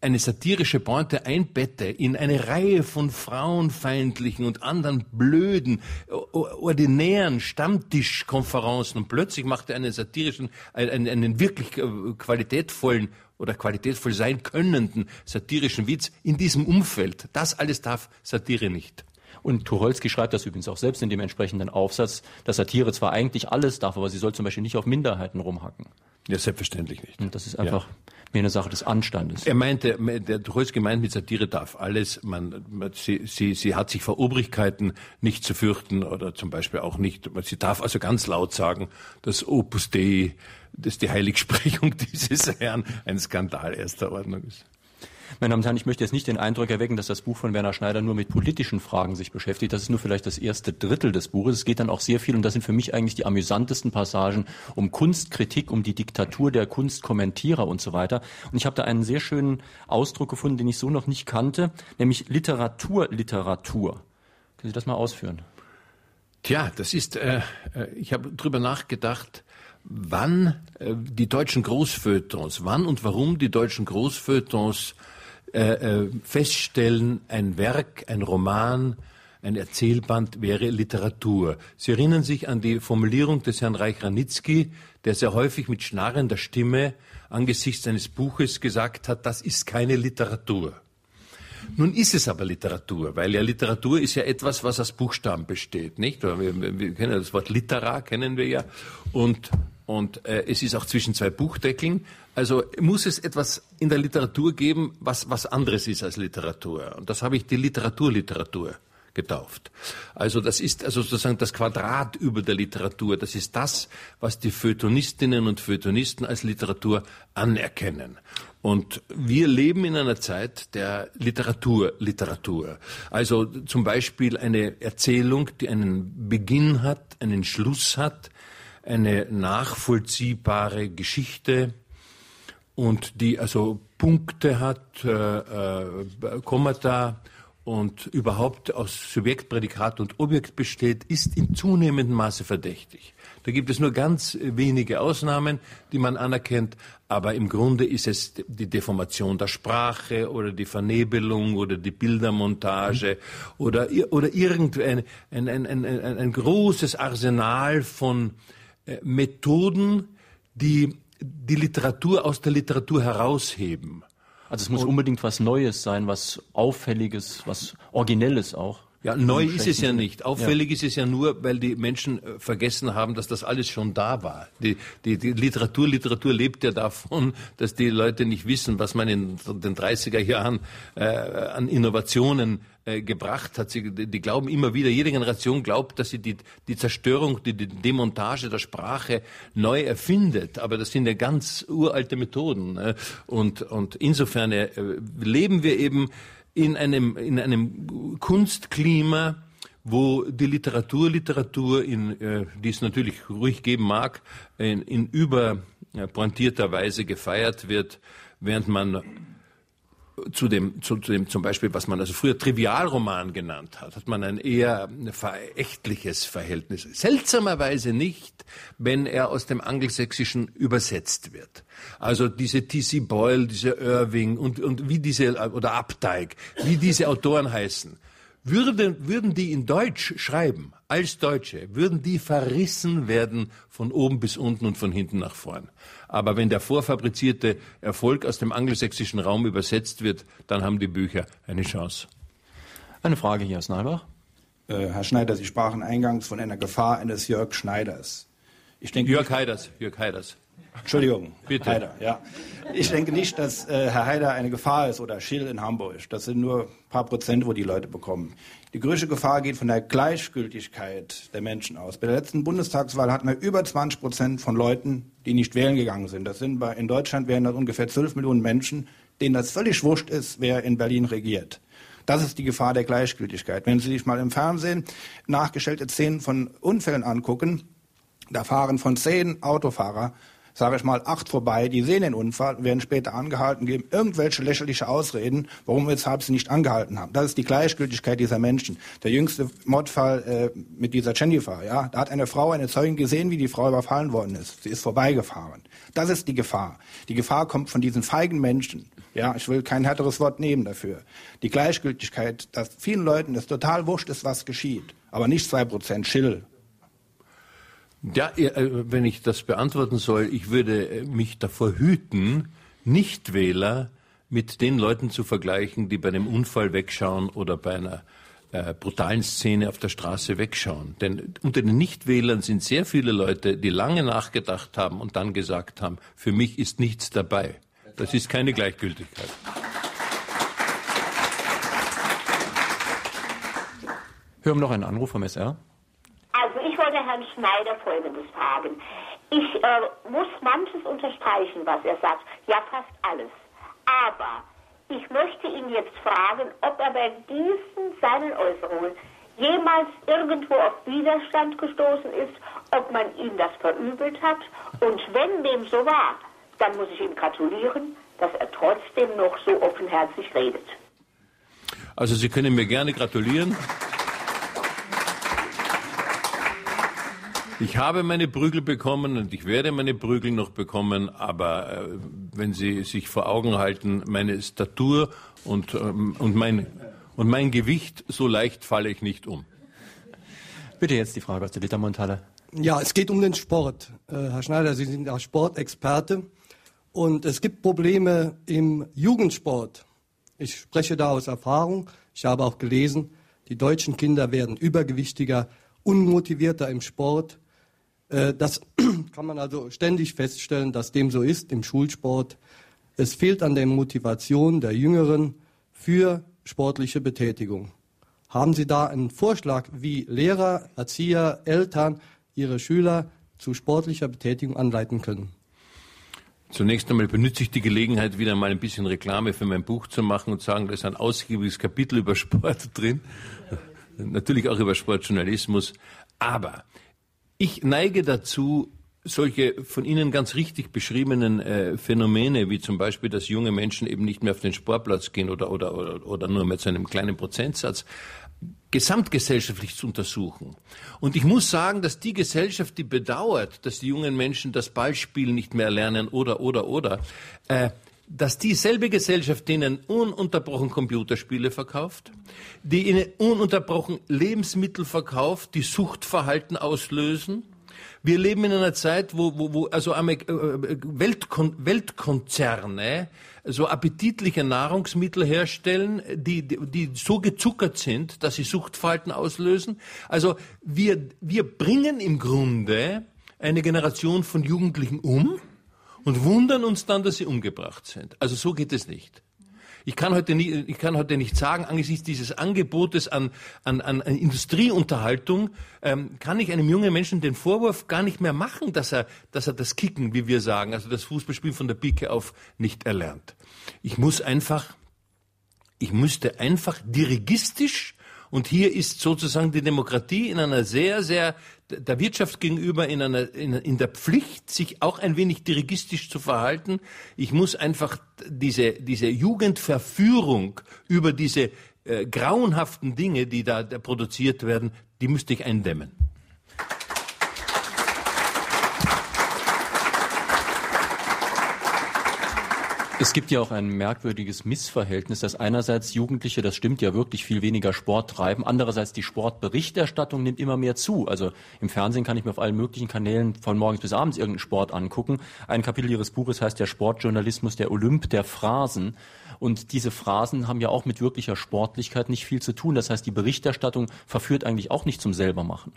eine satirische Pointe einbette in eine Reihe von frauenfeindlichen und anderen blöden, ordinären Stammtischkonferenzen und plötzlich macht er einen satirischen, einen, einen wirklich äh, qualitätvollen oder qualitätvoll sein könnenden satirischen Witz in diesem Umfeld. Das alles darf Satire nicht. Und Tucholsky schreibt das übrigens auch selbst in dem entsprechenden Aufsatz, dass Satire zwar eigentlich alles darf, aber sie soll zum Beispiel nicht auf Minderheiten rumhacken. Ja, selbstverständlich nicht. Und das ist einfach ja. mehr eine Sache des Anstandes. Er meinte, der Tucholsky gemeint mit Satire darf alles. Man, man, sie, sie, sie hat sich vor Obrigkeiten nicht zu fürchten oder zum Beispiel auch nicht. Sie darf also ganz laut sagen, dass Opus Dei, dass die Heiligsprechung dieses Herrn ein Skandal erster Ordnung ist. Meine Damen und Herren, ich möchte jetzt nicht den Eindruck erwecken, dass das Buch von Werner Schneider nur mit politischen Fragen sich beschäftigt. Das ist nur vielleicht das erste Drittel des Buches. Es geht dann auch sehr viel, und das sind für mich eigentlich die amüsantesten Passagen, um Kunstkritik, um die Diktatur der Kunstkommentierer und so weiter. Und ich habe da einen sehr schönen Ausdruck gefunden, den ich so noch nicht kannte, nämlich Literaturliteratur. Können Sie das mal ausführen? Tja, das ist, äh, äh ich habe drüber nachgedacht, wann äh, die deutschen Großfeuilletons, wann und warum die deutschen Großfeuilletons äh, äh, feststellen, ein Werk, ein Roman, ein Erzählband wäre Literatur. Sie erinnern sich an die Formulierung des Herrn Reich-Ranitzky, der sehr häufig mit schnarrender Stimme angesichts eines Buches gesagt hat, das ist keine Literatur. Nun ist es aber Literatur, weil ja Literatur ist ja etwas, was aus Buchstaben besteht, nicht? Wir, wir kennen das Wort Litera, kennen wir ja. Und, und äh, es ist auch zwischen zwei Buchdeckeln. Also muss es etwas in der Literatur geben, was, was anderes ist als Literatur. Und das habe ich die Literaturliteratur getauft. Also das ist also sozusagen das Quadrat über der Literatur. Das ist das, was die Feuilletonistinnen und Feuilletonisten als Literatur anerkennen. Und wir leben in einer Zeit der Literatur, Literatur. Also zum Beispiel eine Erzählung, die einen Beginn hat, einen Schluss hat, eine nachvollziehbare Geschichte und die also Punkte hat, äh, äh, Kommata und überhaupt aus Subjekt, Prädikat und Objekt besteht, ist in zunehmendem Maße verdächtig. Da gibt es nur ganz wenige Ausnahmen, die man anerkennt, aber im Grunde ist es die Deformation der Sprache oder die Vernebelung oder die Bildermontage oder, oder irgendein ein, ein, ein, ein, ein großes Arsenal von Methoden, die die Literatur aus der Literatur herausheben. Also es muss und, unbedingt was Neues sein, was Auffälliges, was Originelles auch. Ja, neu ist es ja nicht. Auffällig ja. ist es ja nur, weil die Menschen äh, vergessen haben, dass das alles schon da war. Die, die, die Literatur, Literatur lebt ja davon, dass die Leute nicht wissen, was man in den 30er Jahren äh, an Innovationen äh, gebracht hat. Sie, die glauben immer wieder, jede Generation glaubt, dass sie die, die Zerstörung, die, die Demontage der Sprache neu erfindet. Aber das sind ja ganz uralte Methoden. Ne? Und, und insofern äh, leben wir eben in einem, in einem Kunstklima, wo die Literatur, Literatur, in, äh, die es natürlich ruhig geben mag, in, in überpointierter Weise gefeiert wird, während man zu dem, zu, zu, dem zum Beispiel, was man also früher Trivialroman genannt hat, hat man ein eher verächtliches Verhältnis. Seltsamerweise nicht, wenn er aus dem Angelsächsischen übersetzt wird. Also diese T.C. Boyle, diese Irving und, und wie diese, oder Updike, wie diese Autoren heißen, würden, würden die in Deutsch schreiben, als Deutsche, würden die verrissen werden von oben bis unten und von hinten nach vorn. Aber wenn der vorfabrizierte Erfolg aus dem angelsächsischen Raum übersetzt wird, dann haben die Bücher eine Chance. Eine Frage hier aus Nalbach. Äh, Herr Schneider, Sie sprachen eingangs von einer Gefahr eines Jörg Schneiders. Ich denke, Jörg Heiders. Jörg Heiders. Entschuldigung, Bitte. Haider, ja. Ich denke nicht, dass äh, Herr Haider eine Gefahr ist oder Schill in Hamburg. Das sind nur ein paar Prozent, wo die Leute bekommen. Die größte Gefahr geht von der Gleichgültigkeit der Menschen aus. Bei der letzten Bundestagswahl hatten wir über 20 Prozent von Leuten, die nicht wählen gegangen sind. Das sind bei, in Deutschland wären das ungefähr 12 Millionen Menschen, denen das völlig wurscht ist, wer in Berlin regiert. Das ist die Gefahr der Gleichgültigkeit. Wenn Sie sich mal im Fernsehen nachgestellte Szenen von Unfällen angucken, da fahren von zehn Autofahrer sage ich mal, acht vorbei, die sehen den Unfall, werden später angehalten, geben irgendwelche lächerliche Ausreden, warum weshalb sie nicht angehalten haben. Das ist die Gleichgültigkeit dieser Menschen. Der jüngste Mordfall äh, mit dieser Jennifer, ja, da hat eine Frau, eine Zeugin gesehen, wie die Frau überfallen worden ist. Sie ist vorbeigefahren. Das ist die Gefahr. Die Gefahr kommt von diesen feigen Menschen. Ja, ich will kein härteres Wort nehmen dafür. Die Gleichgültigkeit, dass vielen Leuten es total wurscht ist, was geschieht. Aber nicht zwei Prozent Schill ja, äh, wenn ich das beantworten soll, ich würde äh, mich davor hüten, Nichtwähler mit den Leuten zu vergleichen, die bei einem Unfall wegschauen oder bei einer äh, brutalen Szene auf der Straße wegschauen. Denn unter den Nichtwählern sind sehr viele Leute, die lange nachgedacht haben und dann gesagt haben, für mich ist nichts dabei. Das ist keine Gleichgültigkeit. Hören wir noch einen Anruf vom SR wollte Herrn Schneider Folgendes fragen. Ich äh, muss manches unterstreichen, was er sagt. Ja, fast alles. Aber ich möchte ihn jetzt fragen, ob er bei diesen seinen Äußerungen jemals irgendwo auf Widerstand gestoßen ist, ob man ihm das verübelt hat. Und wenn dem so war, dann muss ich ihm gratulieren, dass er trotzdem noch so offenherzig redet. Also Sie können mir gerne gratulieren. Ich habe meine Prügel bekommen und ich werde meine Prügel noch bekommen, aber äh, wenn Sie sich vor Augen halten, meine Statur und, ähm, und, mein, und mein Gewicht, so leicht falle ich nicht um. Bitte jetzt die Frage aus der Littermonthalle. Ja, es geht um den Sport. Äh, Herr Schneider, Sie sind ja Sportexperte. Und es gibt Probleme im Jugendsport. Ich spreche da aus Erfahrung. Ich habe auch gelesen, die deutschen Kinder werden übergewichtiger, unmotivierter im Sport. Äh, das kann man also ständig feststellen, dass dem so ist im Schulsport. Es fehlt an der Motivation der Jüngeren für sportliche Betätigung. Haben Sie da einen Vorschlag, wie Lehrer, Erzieher, Eltern ihre Schüler zu sportlicher Betätigung anleiten können? Zunächst einmal benütze ich die Gelegenheit, wieder mal ein bisschen Reklame für mein Buch zu machen und sagen, da ist ein ausgiebiges Kapitel über Sport drin. Natürlich auch über Sportjournalismus. Aber ich neige dazu, solche von Ihnen ganz richtig beschriebenen äh, Phänomene, wie zum Beispiel, dass junge Menschen eben nicht mehr auf den Sportplatz gehen oder, oder, oder, oder nur mit so einem kleinen Prozentsatz, gesamtgesellschaftlich zu untersuchen. Und ich muss sagen, dass die Gesellschaft, die bedauert, dass die jungen Menschen das Ballspielen nicht mehr lernen oder, oder, oder, äh, dass dieselbe Gesellschaft denen ununterbrochen Computerspiele verkauft, die ihnen ununterbrochen Lebensmittel verkauft, die Suchtverhalten auslösen. Wir leben in einer Zeit, wo, wo, wo also äh, Weltkon Weltkonzerne so appetitliche Nahrungsmittel herstellen, die, die, die so gezuckert sind, dass sie Suchtverhalten auslösen. Also wir, wir bringen im Grunde eine Generation von Jugendlichen um, und wundern uns dann, dass sie umgebracht sind. Also so geht es nicht. Ich kann heute nicht, ich kann heute nicht sagen, angesichts dieses Angebotes an, an, an Industrieunterhaltung, ähm, kann ich einem jungen Menschen den Vorwurf gar nicht mehr machen, dass er, dass er das Kicken, wie wir sagen, also das Fußballspiel von der Pike auf nicht erlernt. Ich muss einfach, ich müsste einfach dirigistisch und hier ist sozusagen die Demokratie in einer sehr, sehr der Wirtschaft gegenüber in, einer, in, in der Pflicht, sich auch ein wenig dirigistisch zu verhalten. Ich muss einfach diese, diese Jugendverführung über diese äh, grauenhaften Dinge, die da, da produziert werden, die müsste ich eindämmen. Es gibt ja auch ein merkwürdiges Missverhältnis, dass einerseits Jugendliche, das stimmt ja wirklich, viel weniger Sport treiben, andererseits die Sportberichterstattung nimmt immer mehr zu. Also im Fernsehen kann ich mir auf allen möglichen Kanälen von morgens bis abends irgendeinen Sport angucken. Ein Kapitel Ihres Buches heißt der Sportjournalismus, der Olymp der Phrasen. Und diese Phrasen haben ja auch mit wirklicher Sportlichkeit nicht viel zu tun. Das heißt, die Berichterstattung verführt eigentlich auch nicht zum Selbermachen.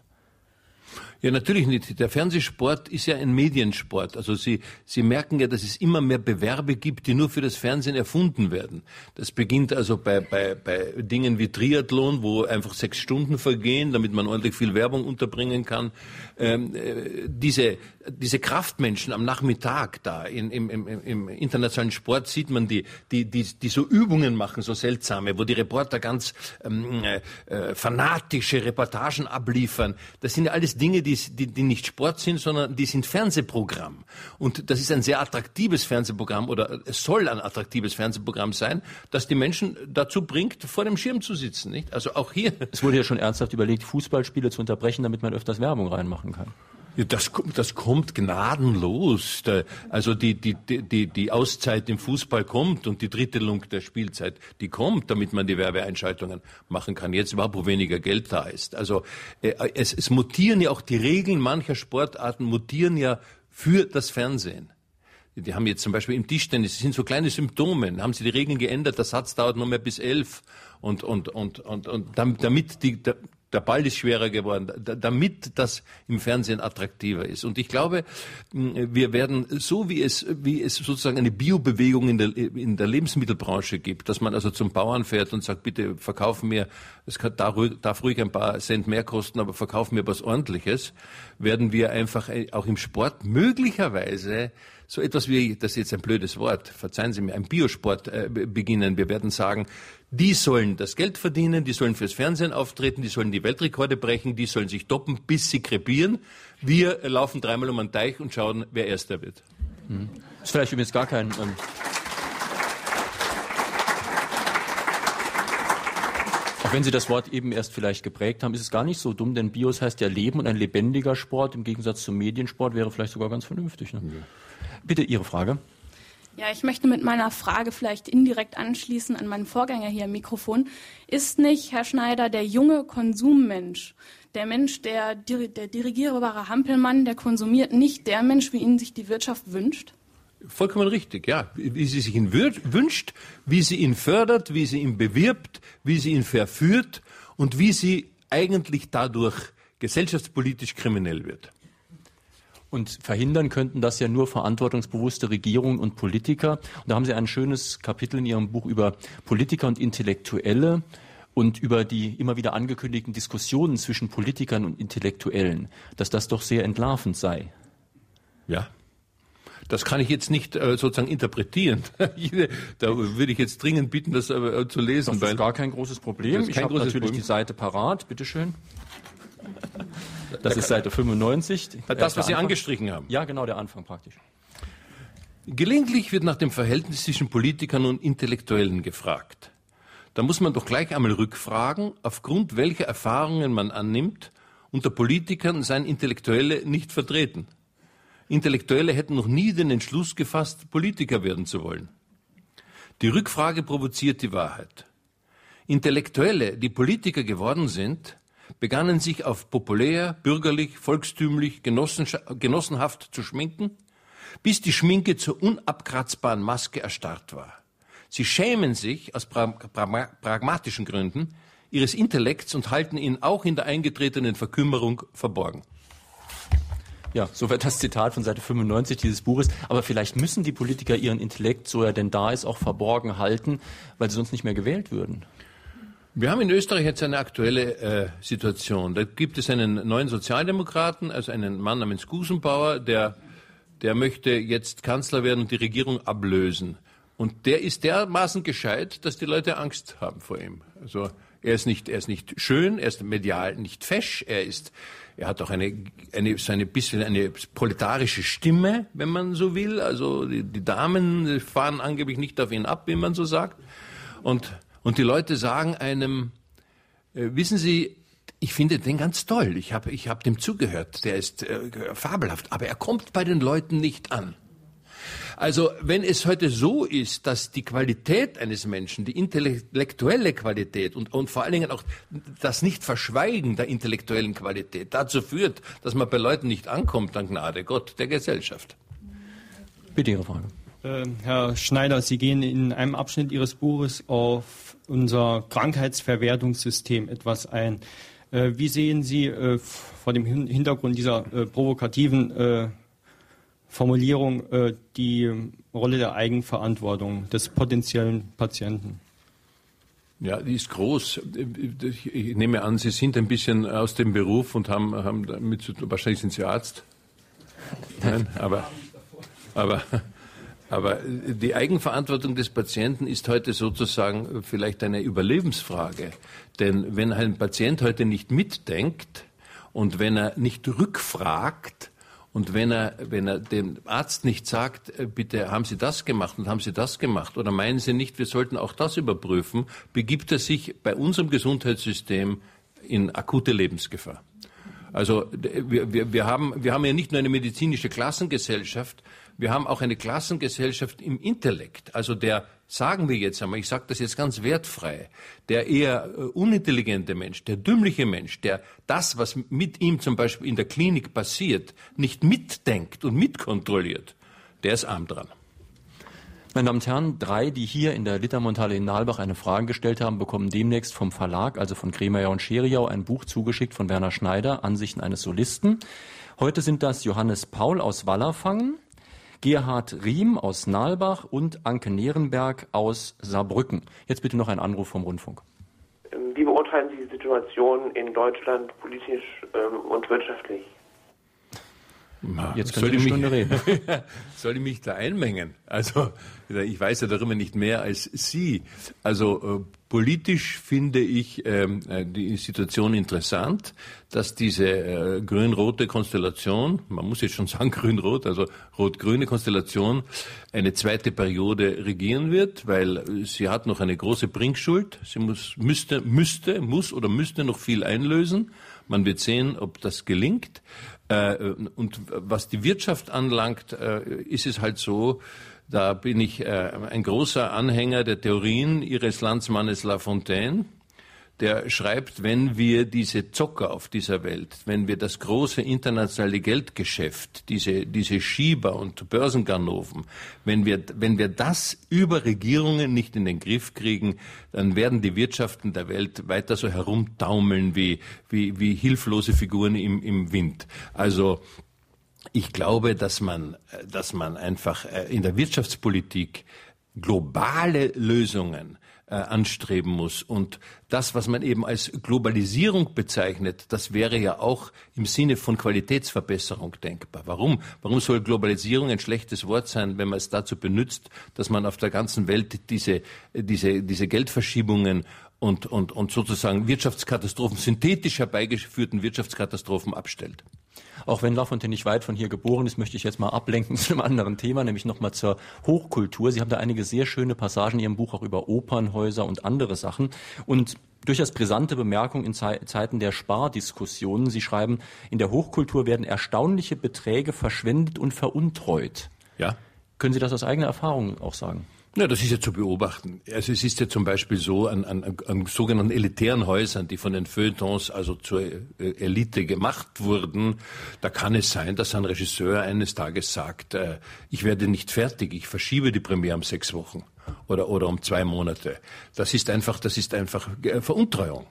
Ja, natürlich nicht. Der Fernsehsport ist ja ein Mediensport. Also Sie, Sie merken ja, dass es immer mehr Bewerbe gibt, die nur für das Fernsehen erfunden werden. Das beginnt also bei, bei, bei Dingen wie Triathlon, wo einfach sechs Stunden vergehen, damit man ordentlich viel Werbung unterbringen kann. Ähm, äh, diese, diese Kraftmenschen am Nachmittag da in, im, im, im internationalen Sport sieht man die, die, die, die so Übungen machen, so seltsame, wo die Reporter ganz ähm, äh, äh fanatische Reportagen abliefern. Das sind ja alles Dinge, die die, die, nicht Sport sind, sondern die sind Fernsehprogramm. Und das ist ein sehr attraktives Fernsehprogramm oder es soll ein attraktives Fernsehprogramm sein, das die Menschen dazu bringt, vor dem Schirm zu sitzen. Nicht? Also auch hier. Es wurde ja schon ernsthaft überlegt, Fußballspiele zu unterbrechen, damit man öfters Werbung reinmachen kann. Das, das kommt gnadenlos. Also die, die, die, die Auszeit im Fußball kommt und die Drittelung der Spielzeit, die kommt, damit man die Werbeeinschaltungen machen kann. Jetzt überhaupt, wo weniger Geld da ist. Also äh, es, es mutieren ja auch die Regeln mancher Sportarten, mutieren ja für das Fernsehen. Die haben jetzt zum Beispiel im Tischtennis, das sind so kleine Symptome, haben sie die Regeln geändert, der Satz dauert nur mehr bis elf und, und, und, und, und damit die, der Ball ist schwerer geworden, damit das im Fernsehen attraktiver ist. Und ich glaube, wir werden so wie es, wie es sozusagen eine Biobewegung in der, in der Lebensmittelbranche gibt, dass man also zum Bauern fährt und sagt, bitte verkauf mir, es darf ruhig ein paar Cent mehr kosten, aber verkauf mir was ordentliches, werden wir einfach auch im Sport möglicherweise so etwas wie, das ist jetzt ein blödes Wort, verzeihen Sie mir, ein Biosport äh, beginnen. Wir werden sagen, die sollen das Geld verdienen, die sollen fürs Fernsehen auftreten, die sollen die Weltrekorde brechen, die sollen sich doppen, bis sie krepieren. Wir laufen dreimal um einen Teich und schauen, wer Erster wird. Mhm. Ist vielleicht übrigens gar kein... Ähm Auch wenn Sie das Wort eben erst vielleicht geprägt haben, ist es gar nicht so dumm, denn Bios heißt ja Leben und ein lebendiger Sport im Gegensatz zum Mediensport wäre vielleicht sogar ganz vernünftig. Ne? Ja. Bitte Ihre Frage. Ja, ich möchte mit meiner Frage vielleicht indirekt anschließen an meinen Vorgänger hier im Mikrofon. Ist nicht, Herr Schneider, der junge Konsummensch, der Mensch, der, der dirigierbare Hampelmann, der konsumiert, nicht der Mensch, wie ihn sich die Wirtschaft wünscht? Vollkommen richtig, ja. Wie sie sich ihn wünscht, wie sie ihn fördert, wie sie ihn bewirbt, wie sie ihn verführt und wie sie eigentlich dadurch gesellschaftspolitisch kriminell wird. Und verhindern könnten das ja nur verantwortungsbewusste Regierungen und Politiker. Und da haben Sie ein schönes Kapitel in Ihrem Buch über Politiker und Intellektuelle und über die immer wieder angekündigten Diskussionen zwischen Politikern und Intellektuellen, dass das doch sehr entlarvend sei. Ja, das kann ich jetzt nicht äh, sozusagen interpretieren. da würde ich jetzt dringend bitten, das äh, zu lesen. Das ist gar kein großes Problem. Ich habe natürlich Problem. die Seite parat. Bitteschön. Das ist Seite 95. Das, was Sie angestrichen haben. Ja, genau, der Anfang praktisch. Gelegentlich wird nach dem Verhältnis zwischen Politikern und Intellektuellen gefragt. Da muss man doch gleich einmal rückfragen, aufgrund welcher Erfahrungen man annimmt, unter Politikern seien Intellektuelle nicht vertreten. Intellektuelle hätten noch nie den Entschluss gefasst, Politiker werden zu wollen. Die Rückfrage provoziert die Wahrheit. Intellektuelle, die Politiker geworden sind, begannen sich auf populär, bürgerlich, volkstümlich, genossenhaft zu schminken, bis die Schminke zur unabkratzbaren Maske erstarrt war. Sie schämen sich aus pra pra pragmatischen Gründen ihres Intellekts und halten ihn auch in der eingetretenen Verkümmerung verborgen. Ja, soweit das Zitat von Seite 95 dieses Buches. Aber vielleicht müssen die Politiker ihren Intellekt, so er denn da ist, auch verborgen halten, weil sie sonst nicht mehr gewählt würden. Wir haben in Österreich jetzt eine aktuelle äh, Situation. Da gibt es einen neuen Sozialdemokraten, also einen Mann namens Gusenbauer, der, der möchte jetzt Kanzler werden und die Regierung ablösen. Und der ist dermaßen gescheit, dass die Leute Angst haben vor ihm. Also er ist nicht, er ist nicht schön, er ist medial nicht fesch, er ist, er hat auch eine, eine, so eine bisschen eine proletarische Stimme, wenn man so will. Also die, die Damen fahren angeblich nicht auf ihn ab, wie man so sagt. Und und die Leute sagen einem, äh, wissen Sie, ich finde den ganz toll. Ich habe ich hab dem zugehört. Der ist äh, fabelhaft. Aber er kommt bei den Leuten nicht an. Also wenn es heute so ist, dass die Qualität eines Menschen, die intellektuelle Qualität und, und vor allen Dingen auch das Nicht-Verschweigen der intellektuellen Qualität dazu führt, dass man bei Leuten nicht ankommt, dann Gnade Gott der Gesellschaft. Bitte Ihre Frage. Äh, Herr Schneider, Sie gehen in einem Abschnitt Ihres Buches auf unser Krankheitsverwertungssystem etwas ein. Äh, wie sehen Sie äh, vor dem Hintergrund dieser äh, provokativen äh, Formulierung äh, die Rolle der Eigenverantwortung des potenziellen Patienten? Ja, die ist groß. Ich nehme an, Sie sind ein bisschen aus dem Beruf und haben, haben damit wahrscheinlich sind Sie Arzt. Nein, aber, aber aber die Eigenverantwortung des Patienten ist heute sozusagen vielleicht eine Überlebensfrage. Denn wenn ein Patient heute nicht mitdenkt und wenn er nicht rückfragt und wenn er, wenn er dem Arzt nicht sagt, äh, bitte haben Sie das gemacht und haben Sie das gemacht oder meinen Sie nicht, wir sollten auch das überprüfen, begibt er sich bei unserem Gesundheitssystem in akute Lebensgefahr. Also wir, wir, wir, haben, wir haben ja nicht nur eine medizinische Klassengesellschaft, wir haben auch eine Klassengesellschaft im Intellekt. Also der, sagen wir jetzt einmal, ich sage das jetzt ganz wertfrei, der eher äh, unintelligente Mensch, der dümmliche Mensch, der das, was mit ihm zum Beispiel in der Klinik passiert, nicht mitdenkt und mitkontrolliert, der ist arm dran. Meine Damen und Herren, drei, die hier in der Littermontale in Nalbach eine Frage gestellt haben, bekommen demnächst vom Verlag, also von Kremeyer und Scheriau, ein Buch zugeschickt von Werner Schneider, Ansichten eines Solisten. Heute sind das Johannes Paul aus Wallerfangen, Gerhard Riem aus Nalbach und Anke Nierenberg aus Saarbrücken. Jetzt bitte noch ein Anruf vom Rundfunk. Wie beurteilen Sie die Situation in Deutschland politisch ähm, und wirtschaftlich? Jetzt können Sie eine Stunde reden. soll ich mich da einmengen? Also, ich weiß ja darüber nicht mehr als Sie. Also, äh, politisch finde ich ähm, äh, die Situation interessant, dass diese äh, grün-rote Konstellation, man muss jetzt schon sagen grün-rot, also rot-grüne Konstellation, eine zweite Periode regieren wird, weil sie hat noch eine große Bringschuld. Sie muss, müsste, müsste, muss oder müsste noch viel einlösen. Man wird sehen, ob das gelingt. Äh, und was die Wirtschaft anlangt, äh, ist es halt so, da bin ich äh, ein großer Anhänger der Theorien Ihres Landsmannes La Fontaine der schreibt, wenn wir diese Zocker auf dieser Welt, wenn wir das große internationale Geldgeschäft, diese, diese Schieber und Börsenganoven, wenn wir, wenn wir das über Regierungen nicht in den Griff kriegen, dann werden die Wirtschaften der Welt weiter so herumtaumeln wie, wie, wie hilflose Figuren im, im Wind. Also, ich glaube, dass man, dass man einfach äh, in der Wirtschaftspolitik globale Lösungen äh, anstreben muss. Und das, was man eben als Globalisierung bezeichnet, das wäre ja auch im Sinne von Qualitätsverbesserung denkbar. Warum? Warum soll Globalisierung ein schlechtes Wort sein, wenn man es dazu benutzt, dass man auf der ganzen Welt diese, diese, diese Geldverschiebungen und, und, und sozusagen Wirtschaftskatastrophen, synthetisch herbeigeführten Wirtschaftskatastrophen abstellt? Auch wenn Lafontaine nicht weit von hier geboren ist, möchte ich jetzt mal ablenken zu einem anderen Thema, nämlich nochmal zur Hochkultur. Sie haben da einige sehr schöne Passagen in Ihrem Buch auch über Opernhäuser und andere Sachen. Und durchaus brisante Bemerkung in Zeiten der Spardiskussionen. Sie schreiben, in der Hochkultur werden erstaunliche Beträge verschwendet und veruntreut. Ja. Können Sie das aus eigener Erfahrung auch sagen? Ja, das ist ja zu beobachten. Also es ist ja zum Beispiel so an, an, an sogenannten elitären Häusern, die von den Feuilletons also zur äh, Elite gemacht wurden, da kann es sein, dass ein Regisseur eines Tages sagt, äh, ich werde nicht fertig, ich verschiebe die Premiere um sechs Wochen oder, oder um zwei Monate. Das ist einfach, das ist einfach äh, Veruntreuung.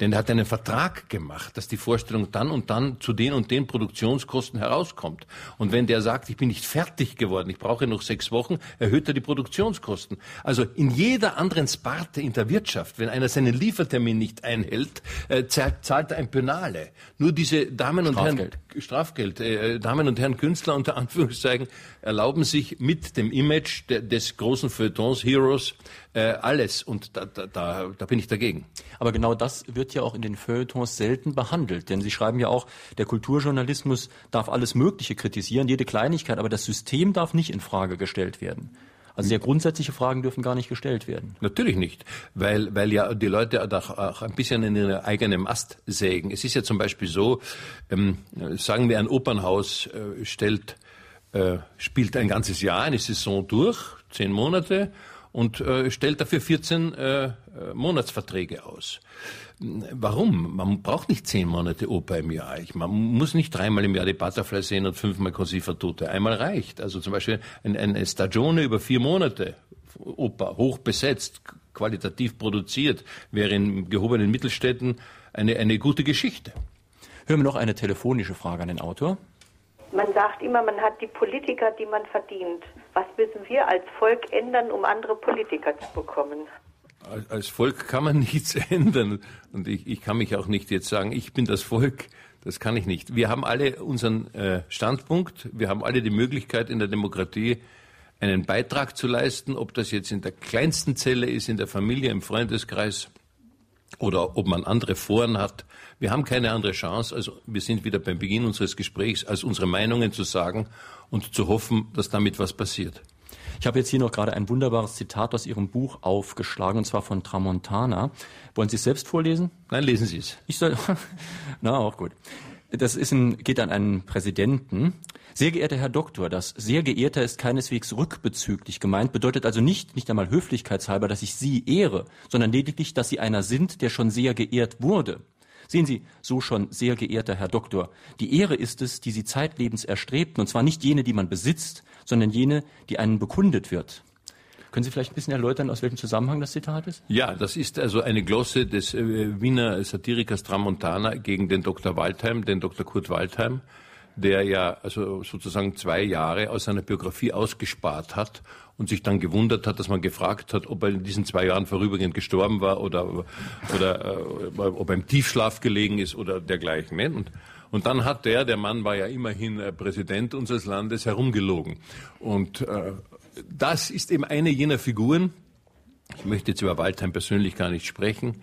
Denn er hat einen Vertrag gemacht, dass die Vorstellung dann und dann zu den und den Produktionskosten herauskommt. Und wenn der sagt, ich bin nicht fertig geworden, ich brauche noch sechs Wochen, erhöht er die Produktionskosten. Also in jeder anderen Sparte in der Wirtschaft, wenn einer seinen Liefertermin nicht einhält, äh, zahlt er ein Penale. Nur diese Damen und Strafgeld. Herren, Strafgeld, äh, Damen und Herren Künstler unter Anführungszeichen, erlauben sich mit dem Image de, des großen Feuilletons Heroes äh, alles. Und da, da, da, da bin ich dagegen. Aber genau das wird ja auch in den Feuilletons selten behandelt. Denn Sie schreiben ja auch, der Kulturjournalismus darf alles Mögliche kritisieren, jede Kleinigkeit, aber das System darf nicht in Frage gestellt werden. Also sehr grundsätzliche Fragen dürfen gar nicht gestellt werden. Natürlich nicht, weil, weil ja die Leute auch, auch ein bisschen in ihren eigenen Ast sägen. Es ist ja zum Beispiel so, ähm, sagen wir, ein Opernhaus äh, stellt, äh, spielt ein ganzes Jahr, eine Saison durch, zehn Monate, und äh, stellt dafür 14 äh, Monatsverträge aus. Warum? Man braucht nicht zehn Monate Oper im Jahr. Man muss nicht dreimal im Jahr die Butterfly sehen und fünfmal Così fan tutte. Einmal reicht. Also zum Beispiel ein, ein Stagione über vier Monate Oper, hoch besetzt, qualitativ produziert, wäre in gehobenen Mittelstädten eine, eine gute Geschichte. Hören wir noch eine telefonische Frage an den Autor. Man sagt immer, man hat die Politiker, die man verdient. Was müssen wir als Volk ändern, um andere Politiker zu bekommen? Als Volk kann man nichts ändern. Und ich, ich kann mich auch nicht jetzt sagen, ich bin das Volk. Das kann ich nicht. Wir haben alle unseren äh, Standpunkt. Wir haben alle die Möglichkeit in der Demokratie einen Beitrag zu leisten, ob das jetzt in der kleinsten Zelle ist, in der Familie, im Freundeskreis oder ob man andere Foren hat. Wir haben keine andere Chance, also wir sind wieder beim Beginn unseres Gesprächs, als unsere Meinungen zu sagen und zu hoffen, dass damit was passiert. Ich habe jetzt hier noch gerade ein wunderbares Zitat aus Ihrem Buch aufgeschlagen, und zwar von Tramontana. Wollen Sie es selbst vorlesen? Nein, lesen Sie es. Ich soll, na, auch gut. Das ist ein, geht an einen Präsidenten. Sehr geehrter Herr Doktor, das sehr geehrter ist keineswegs rückbezüglich gemeint, bedeutet also nicht, nicht einmal höflichkeitshalber, dass ich Sie ehre, sondern lediglich, dass Sie einer sind, der schon sehr geehrt wurde. Sehen Sie, so schon sehr geehrter Herr Doktor, die Ehre ist es, die Sie zeitlebens erstrebten, und zwar nicht jene, die man besitzt, sondern jene, die einen bekundet wird. Können Sie vielleicht ein bisschen erläutern, aus welchem Zusammenhang das Zitat ist? Ja, das ist also eine Glosse des äh, Wiener Satirikers Tramontana gegen den Dr. Waldheim, den Dr. Kurt Waldheim, der ja also sozusagen zwei Jahre aus seiner Biografie ausgespart hat und sich dann gewundert hat, dass man gefragt hat, ob er in diesen zwei Jahren vorübergehend gestorben war oder, oder äh, ob er im Tiefschlaf gelegen ist oder dergleichen. Und, Und dann hat der, der Mann war ja immerhin äh, Präsident unseres Landes, herumgelogen. Und äh, das ist eben eine jener Figuren, ich möchte jetzt über Waldheim persönlich gar nicht sprechen,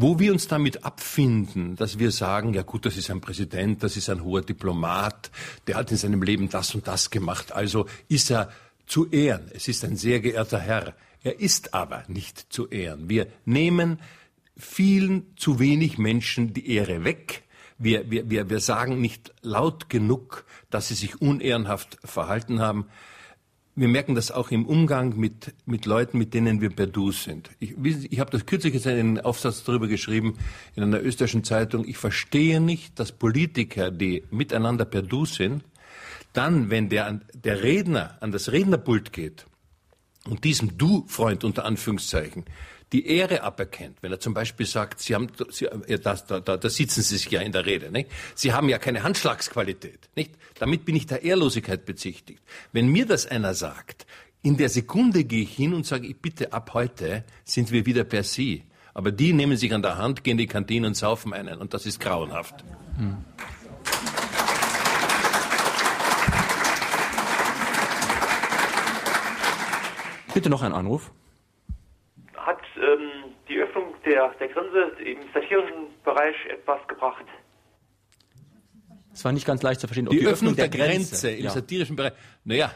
wo wir uns damit abfinden, dass wir sagen, ja gut, das ist ein Präsident, das ist ein hoher Diplomat, der hat in seinem Leben das und das gemacht, also ist er zu ehren. Es ist ein sehr geehrter Herr. Er ist aber nicht zu ehren. Wir nehmen vielen zu wenig Menschen die Ehre weg. Wir, wir, wir, wir sagen nicht laut genug, dass sie sich unehrenhaft verhalten haben. Wir merken das auch im Umgang mit, mit Leuten, mit denen wir per Du sind. Ich, ich habe das kürzlich jetzt einen Aufsatz darüber geschrieben in einer österreichischen Zeitung. Ich verstehe nicht, dass Politiker, die miteinander per Du sind, dann, wenn der, der Redner an das Rednerpult geht und diesem Du-Freund unter Anführungszeichen die Ehre aberkennt, wenn er zum Beispiel sagt, Sie haben, Sie, das, da, da, da sitzen Sie sich ja in der Rede, nicht? Sie haben ja keine Handschlagsqualität, nicht? Damit bin ich der Ehrlosigkeit bezichtigt. Wenn mir das einer sagt, in der Sekunde gehe ich hin und sage, bitte ab heute sind wir wieder per Sie. Aber die nehmen sich an der Hand, gehen in die Kantine und saufen einen. Und das ist grauenhaft. Hm. Bitte noch ein Anruf. Hat ähm, die Öffnung der, der Grenze im satirischen Bereich etwas gebracht? Es war nicht ganz leicht zu verstehen. Die, die, Öffnung, Öffnung der, der, Grenze, Grenze im ja. satirischen Bereich. Naja,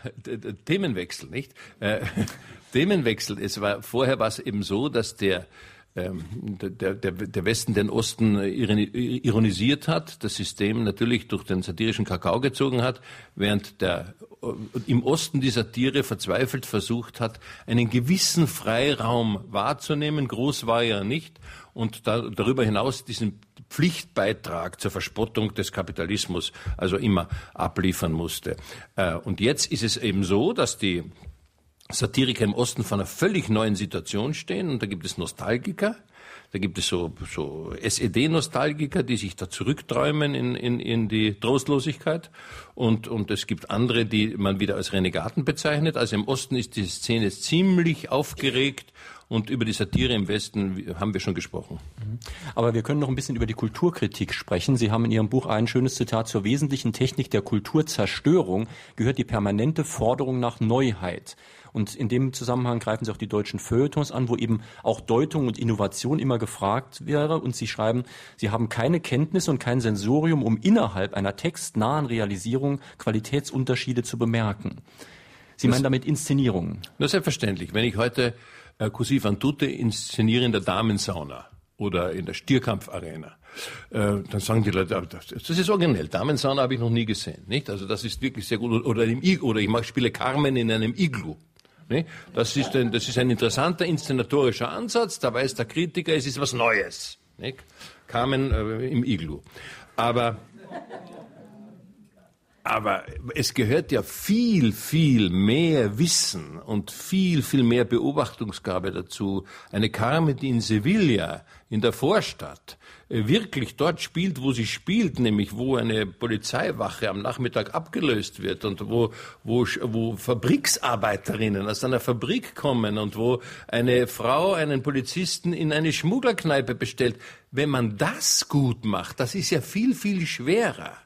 Themenwechsel, nicht? Äh, Themenwechsel. Es war, vorher war es eben so, dass der, ähm, der, der, Westen den Osten ironisiert hat, das System natürlich durch den satirischen Kakao gezogen hat, während der äh, im Osten die Satire verzweifelt versucht hat, einen gewissen Freiraum wahrzunehmen. Groß war er nicht und da, darüber hinaus diesen Pflichtbeitrag zur Verspottung des Kapitalismus also immer abliefern musste. Äh, und jetzt ist es eben so, dass die Satiriker im Osten vor einer völlig neuen Situation stehen und da gibt es Nostalgiker, da gibt es so, so SED-Nostalgiker, die sich da zurückträumen in, in, in die Trostlosigkeit. Und, und es gibt andere, die man wieder als Renegaten bezeichnet. Also im Osten ist die Szene ziemlich aufgeregt und über die Satire im Westen haben wir schon gesprochen. Mhm. Aber wir können noch ein bisschen über die Kulturkritik sprechen. Sie haben in Ihrem Buch ein schönes Zitat zur wesentlichen Technik der Kulturzerstörung gehört die permanente Forderung nach Neuheit. Und in dem Zusammenhang greifen Sie auch die deutschen Feuilletons an, wo eben auch Deutung und Innovation immer gefragt wäre. Und Sie schreiben, Sie haben keine Kenntnis und kein Sensorium, um innerhalb einer textnahen Realisierung Qualitätsunterschiede zu bemerken. Sie das, meinen damit Inszenierungen? Na, selbstverständlich. Wenn ich heute äh, Kursiv an Tutte inszeniere in der Damensauna oder in der Stierkampfarena, äh, dann sagen die Leute, das, das ist originell. Damensauna habe ich noch nie gesehen, nicht? Also das ist wirklich sehr gut. Oder, im I oder ich mache, spiele Carmen in einem Iglu. Das ist, ein, das ist ein interessanter inszenatorischer Ansatz. Da weiß der Kritiker, es ist was Neues. Nicht? Carmen äh, im Iglu. Aber, aber es gehört ja viel, viel mehr Wissen und viel, viel mehr Beobachtungsgabe dazu. Eine Carmen, die in Sevilla, in der Vorstadt, äh, wirklich dort spielt, wo sie spielt, nämlich wo eine Polizeiwache am Nachmittag abgelöst wird und wo, wo, wo Fabriksarbeiterinnen aus einer Fabrik kommen und wo eine Frau einen Polizisten in eine Schmugglerkneipe bestellt. Wenn man das gut macht, das ist ja viel, viel schwerer.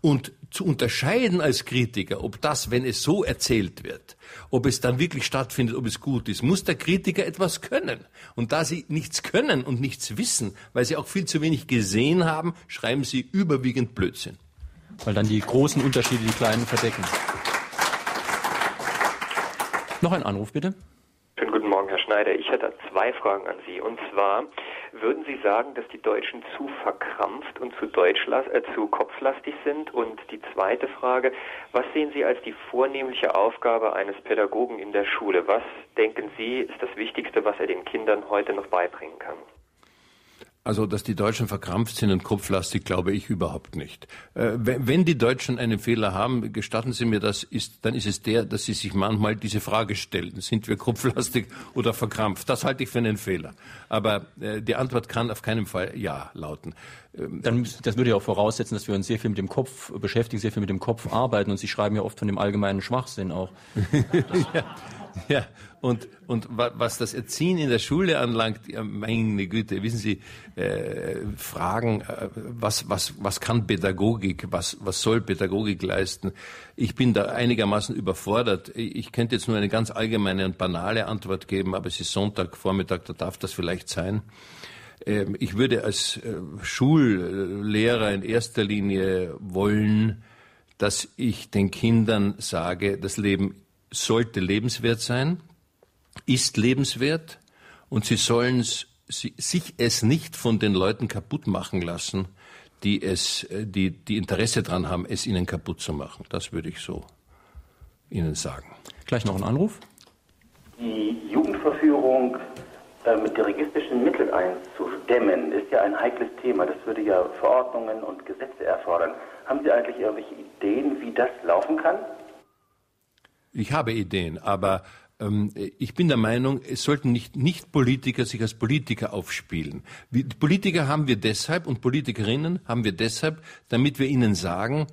Und zu unterscheiden als Kritiker, ob das, wenn es so erzählt wird, ob es dann wirklich stattfindet, ob es gut ist, muss der Kritiker etwas können. Und da sie nichts können und nichts wissen, weil sie auch viel zu wenig gesehen haben, schreiben sie überwiegend Blödsinn. Weil dann die großen Unterschiede die kleinen verdecken. Noch ein Anruf bitte. Schönen guten Morgen, Herr Schneider. Ich hätte zwei Fragen an Sie. Und zwar, würden Sie sagen, dass die Deutschen zu verkrampft und zu, äh, zu kopflastig sind? Und die zweite Frage, was sehen Sie als die vornehmliche Aufgabe eines Pädagogen in der Schule? Was denken Sie ist das Wichtigste, was er den Kindern heute noch beibringen kann? Also, dass die Deutschen verkrampft sind und kopflastig, glaube ich überhaupt nicht. Äh, wenn die Deutschen einen Fehler haben, gestatten Sie mir das, ist, dann ist es der, dass sie sich manchmal diese Frage stellen. Sind wir kopflastig oder verkrampft? Das halte ich für einen Fehler. Aber äh, die Antwort kann auf keinen Fall Ja lauten. Ähm, dann, das würde ja auch voraussetzen, dass wir uns sehr viel mit dem Kopf beschäftigen, sehr viel mit dem Kopf arbeiten. Und Sie schreiben ja oft von dem allgemeinen Schwachsinn auch. ja. Ja, und, und was das Erziehen in der Schule anlangt, ja, meine Güte, wissen Sie, äh, Fragen, äh, was, was, was kann Pädagogik, was, was soll Pädagogik leisten? Ich bin da einigermaßen überfordert. Ich könnte jetzt nur eine ganz allgemeine und banale Antwort geben, aber es ist Sonntag, Vormittag, da darf das vielleicht sein. Ähm, ich würde als äh, Schullehrer in erster Linie wollen, dass ich den Kindern sage, das Leben sollte lebenswert sein, ist lebenswert und sie sollen sich es nicht von den Leuten kaputt machen lassen, die es, äh, die, die Interesse daran haben, es ihnen kaputt zu machen. Das würde ich so Ihnen sagen. Gleich noch ein Anruf. Die Jugendverführung äh, mit dirigistischen Mitteln einzudämmen, ist ja ein heikles Thema. Das würde ja Verordnungen und Gesetze erfordern. Haben Sie eigentlich irgendwelche Ideen, wie das laufen kann? Ich habe Ideen, aber ähm, ich bin der Meinung, es sollten nicht, nicht Politiker sich als Politiker aufspielen. Wir, Politiker haben wir deshalb und Politikerinnen haben wir deshalb, damit wir ihnen sagen,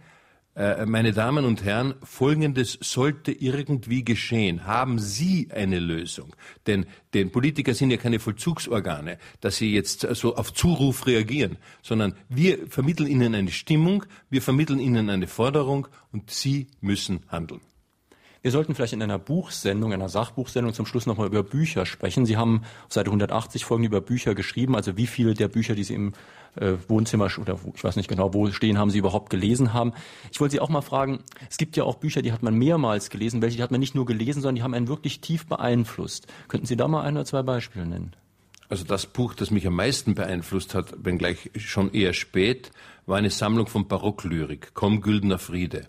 äh, meine Damen und Herren, Folgendes sollte irgendwie geschehen. Haben Sie eine Lösung? Denn, denn Politiker sind ja keine Vollzugsorgane, dass sie jetzt so auf Zuruf reagieren, sondern wir vermitteln ihnen eine Stimmung, wir vermitteln ihnen eine Forderung und Sie müssen handeln. Wir sollten vielleicht in einer Buchsendung, einer Sachbuchsendung zum Schluss nochmal über Bücher sprechen. Sie haben auf Seite 180 Folgen über Bücher geschrieben, also wie viele der Bücher, die Sie im äh, Wohnzimmer oder ich weiß nicht genau wo stehen, haben Sie überhaupt gelesen haben. Ich wollte Sie auch mal fragen, es gibt ja auch Bücher, die hat man mehrmals gelesen, welche die hat man nicht nur gelesen, sondern die haben einen wirklich tief beeinflusst. Könnten Sie da mal ein oder zwei Beispiele nennen? Also das Buch, das mich am meisten beeinflusst hat, wenngleich schon eher spät, war eine Sammlung von Barocklyrik, Komm Güldener Friede.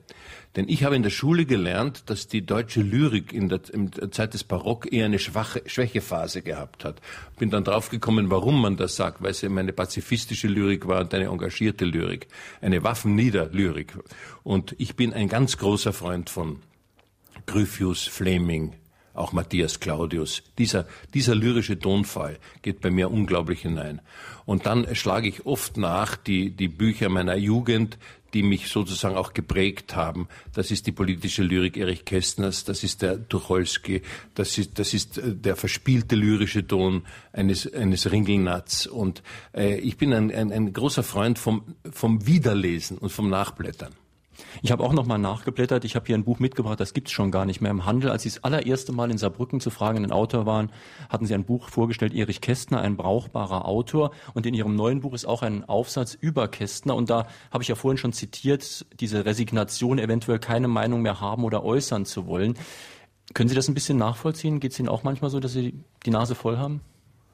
Denn ich habe in der Schule gelernt, dass die deutsche Lyrik in der, in der Zeit des Barock eher eine schwache, Schwächephase gehabt hat. Bin dann draufgekommen, warum man das sagt, weil es eben eine pazifistische Lyrik war und eine engagierte Lyrik, eine Waffennieder-Lyrik. Und ich bin ein ganz großer Freund von Gryphius, Fleming, auch Matthias Claudius. Dieser, dieser lyrische Tonfall geht bei mir unglaublich hinein. Und dann schlage ich oft nach die, die Bücher meiner Jugend, die mich sozusagen auch geprägt haben. Das ist die politische Lyrik Erich Kästners, das ist der Tucholsky, das ist, das ist äh, der verspielte lyrische Ton eines, eines Ringelnatz. Und äh, ich bin ein, ein, ein großer Freund vom, vom Wiederlesen und vom Nachblättern. Ich habe auch noch mal nachgeblättert. Ich habe hier ein Buch mitgebracht, das gibt's schon gar nicht mehr im Handel. Als Sie das allererste Mal in Saarbrücken zu fragenden Autor waren, hatten Sie ein Buch vorgestellt, Erich Kästner, ein brauchbarer Autor. Und in Ihrem neuen Buch ist auch ein Aufsatz über Kästner. Und da habe ich ja vorhin schon zitiert, diese Resignation, eventuell keine Meinung mehr haben oder äußern zu wollen. Können Sie das ein bisschen nachvollziehen? Geht es Ihnen auch manchmal so, dass Sie die Nase voll haben?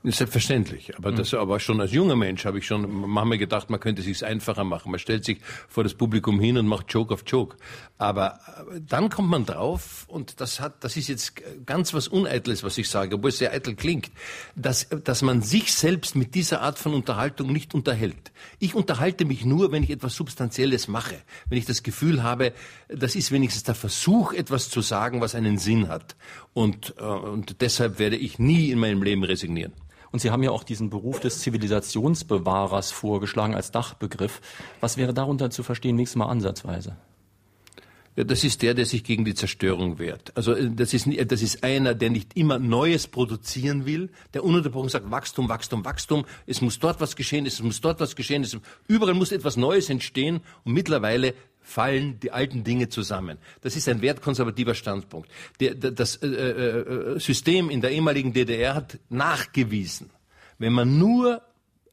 Selbstverständlich. Aber das, aber schon als junger Mensch habe ich schon manchmal gedacht, man könnte es sich einfacher machen. Man stellt sich vor das Publikum hin und macht Joke auf Joke. Aber äh, dann kommt man drauf, und das hat, das ist jetzt ganz was Uneitles, was ich sage, obwohl es sehr eitel klingt, dass, dass man sich selbst mit dieser Art von Unterhaltung nicht unterhält. Ich unterhalte mich nur, wenn ich etwas Substanzielles mache. Wenn ich das Gefühl habe, das ist wenigstens der Versuch, etwas zu sagen, was einen Sinn hat. Und, äh, und deshalb werde ich nie in meinem Leben resignieren. Und Sie haben ja auch diesen Beruf des Zivilisationsbewahrers vorgeschlagen als Dachbegriff. Was wäre darunter zu verstehen, nächstes Mal ansatzweise? Ja, das ist der, der sich gegen die Zerstörung wehrt. Also äh, das ist, das ist einer, der nicht immer Neues produzieren will, der ununterbrochen sagt, Wachstum, Wachstum, Wachstum, es muss dort was geschehen, es muss dort was geschehen, es, überall muss etwas Neues entstehen und mittlerweile fallen die alten Dinge zusammen. Das ist ein wertkonservativer Standpunkt. Das äh, äh, System in der ehemaligen DDR hat nachgewiesen, wenn man nur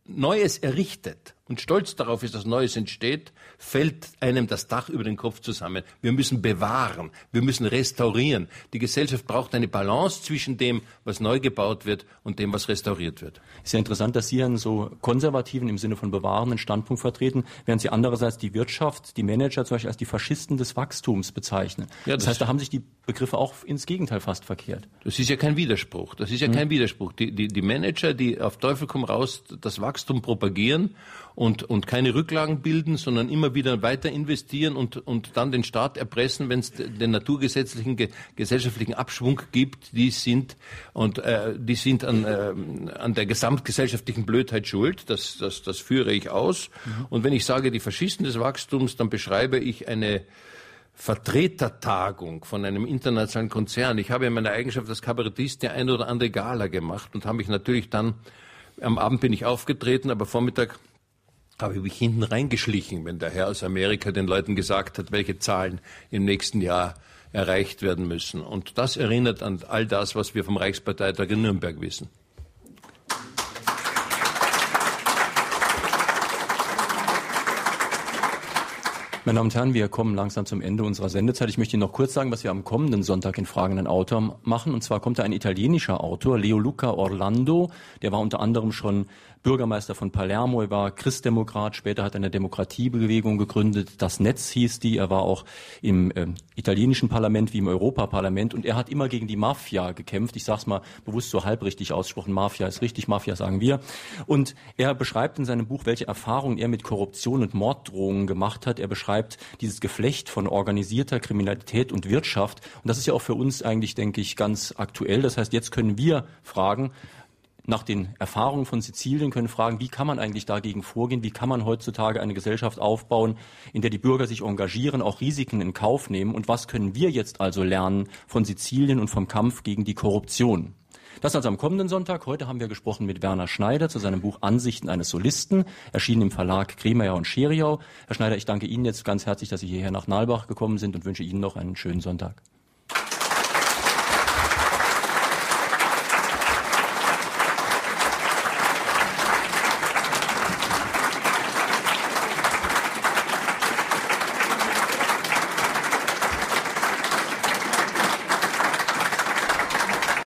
Neues errichtet und stolz darauf ist, dass Neues entsteht, fällt einem das Dach über den Kopf zusammen. Wir müssen bewahren, wir müssen restaurieren. Die Gesellschaft braucht eine Balance zwischen dem, was neu gebaut wird und dem, was restauriert wird. Ist ja interessant, dass Sie einen so konservativen im Sinne von bewahrenden Standpunkt vertreten, während Sie andererseits die Wirtschaft, die Manager zum Beispiel als die Faschisten des Wachstums bezeichnen. Ja, das, das heißt, da haben sich die Begriffe auch ins Gegenteil fast verkehrt. Das ist ja kein Widerspruch. Das ist ja mhm. kein Widerspruch. Die, die, die Manager, die auf Teufel komm raus das Wachstum propagieren und, und keine Rücklagen bilden, sondern immer wieder weiter investieren und, und dann den Staat erpressen, wenn es den naturgesetzlichen ge gesellschaftlichen Abschwung gibt, die sind und äh, die sind an, äh, an der gesamtgesellschaftlichen Blödheit schuld. Das, das, das führe ich aus. Mhm. Und wenn ich sage die Faschisten des Wachstums, dann beschreibe ich eine Vertretertagung von einem internationalen Konzern. Ich habe in meiner Eigenschaft als Kabarettist die eine oder andere Gala gemacht und habe mich natürlich dann, am Abend bin ich aufgetreten, aber Vormittag habe ich mich hinten reingeschlichen, wenn der Herr aus Amerika den Leuten gesagt hat, welche Zahlen im nächsten Jahr erreicht werden müssen. Und das erinnert an all das, was wir vom Reichsparteitag in Nürnberg wissen. Meine Damen und Herren, wir kommen langsam zum Ende unserer Sendezeit. Ich möchte Ihnen noch kurz sagen, was wir am kommenden Sonntag in Fragenden Autor machen. Und zwar kommt da ein italienischer Autor, Leo Luca Orlando. Der war unter anderem schon Bürgermeister von Palermo, er war Christdemokrat, später hat er eine Demokratiebewegung gegründet, das Netz hieß die, er war auch im äh, italienischen Parlament wie im Europaparlament und er hat immer gegen die Mafia gekämpft. Ich sage es mal bewusst so halbrichtig ausgesprochen, Mafia ist richtig, Mafia sagen wir. Und er beschreibt in seinem Buch, welche Erfahrungen er mit Korruption und Morddrohungen gemacht hat. Er beschreibt dieses Geflecht von organisierter Kriminalität und Wirtschaft. Und das ist ja auch für uns eigentlich, denke ich, ganz aktuell. Das heißt, jetzt können wir fragen, nach den Erfahrungen von Sizilien können fragen, wie kann man eigentlich dagegen vorgehen, wie kann man heutzutage eine Gesellschaft aufbauen, in der die Bürger sich engagieren, auch Risiken in Kauf nehmen und was können wir jetzt also lernen von Sizilien und vom Kampf gegen die Korruption. Das also am kommenden Sonntag. Heute haben wir gesprochen mit Werner Schneider zu seinem Buch Ansichten eines Solisten, erschienen im Verlag Kremeyer und Scheriau. Herr Schneider, ich danke Ihnen jetzt ganz herzlich, dass Sie hierher nach Nalbach gekommen sind und wünsche Ihnen noch einen schönen Sonntag.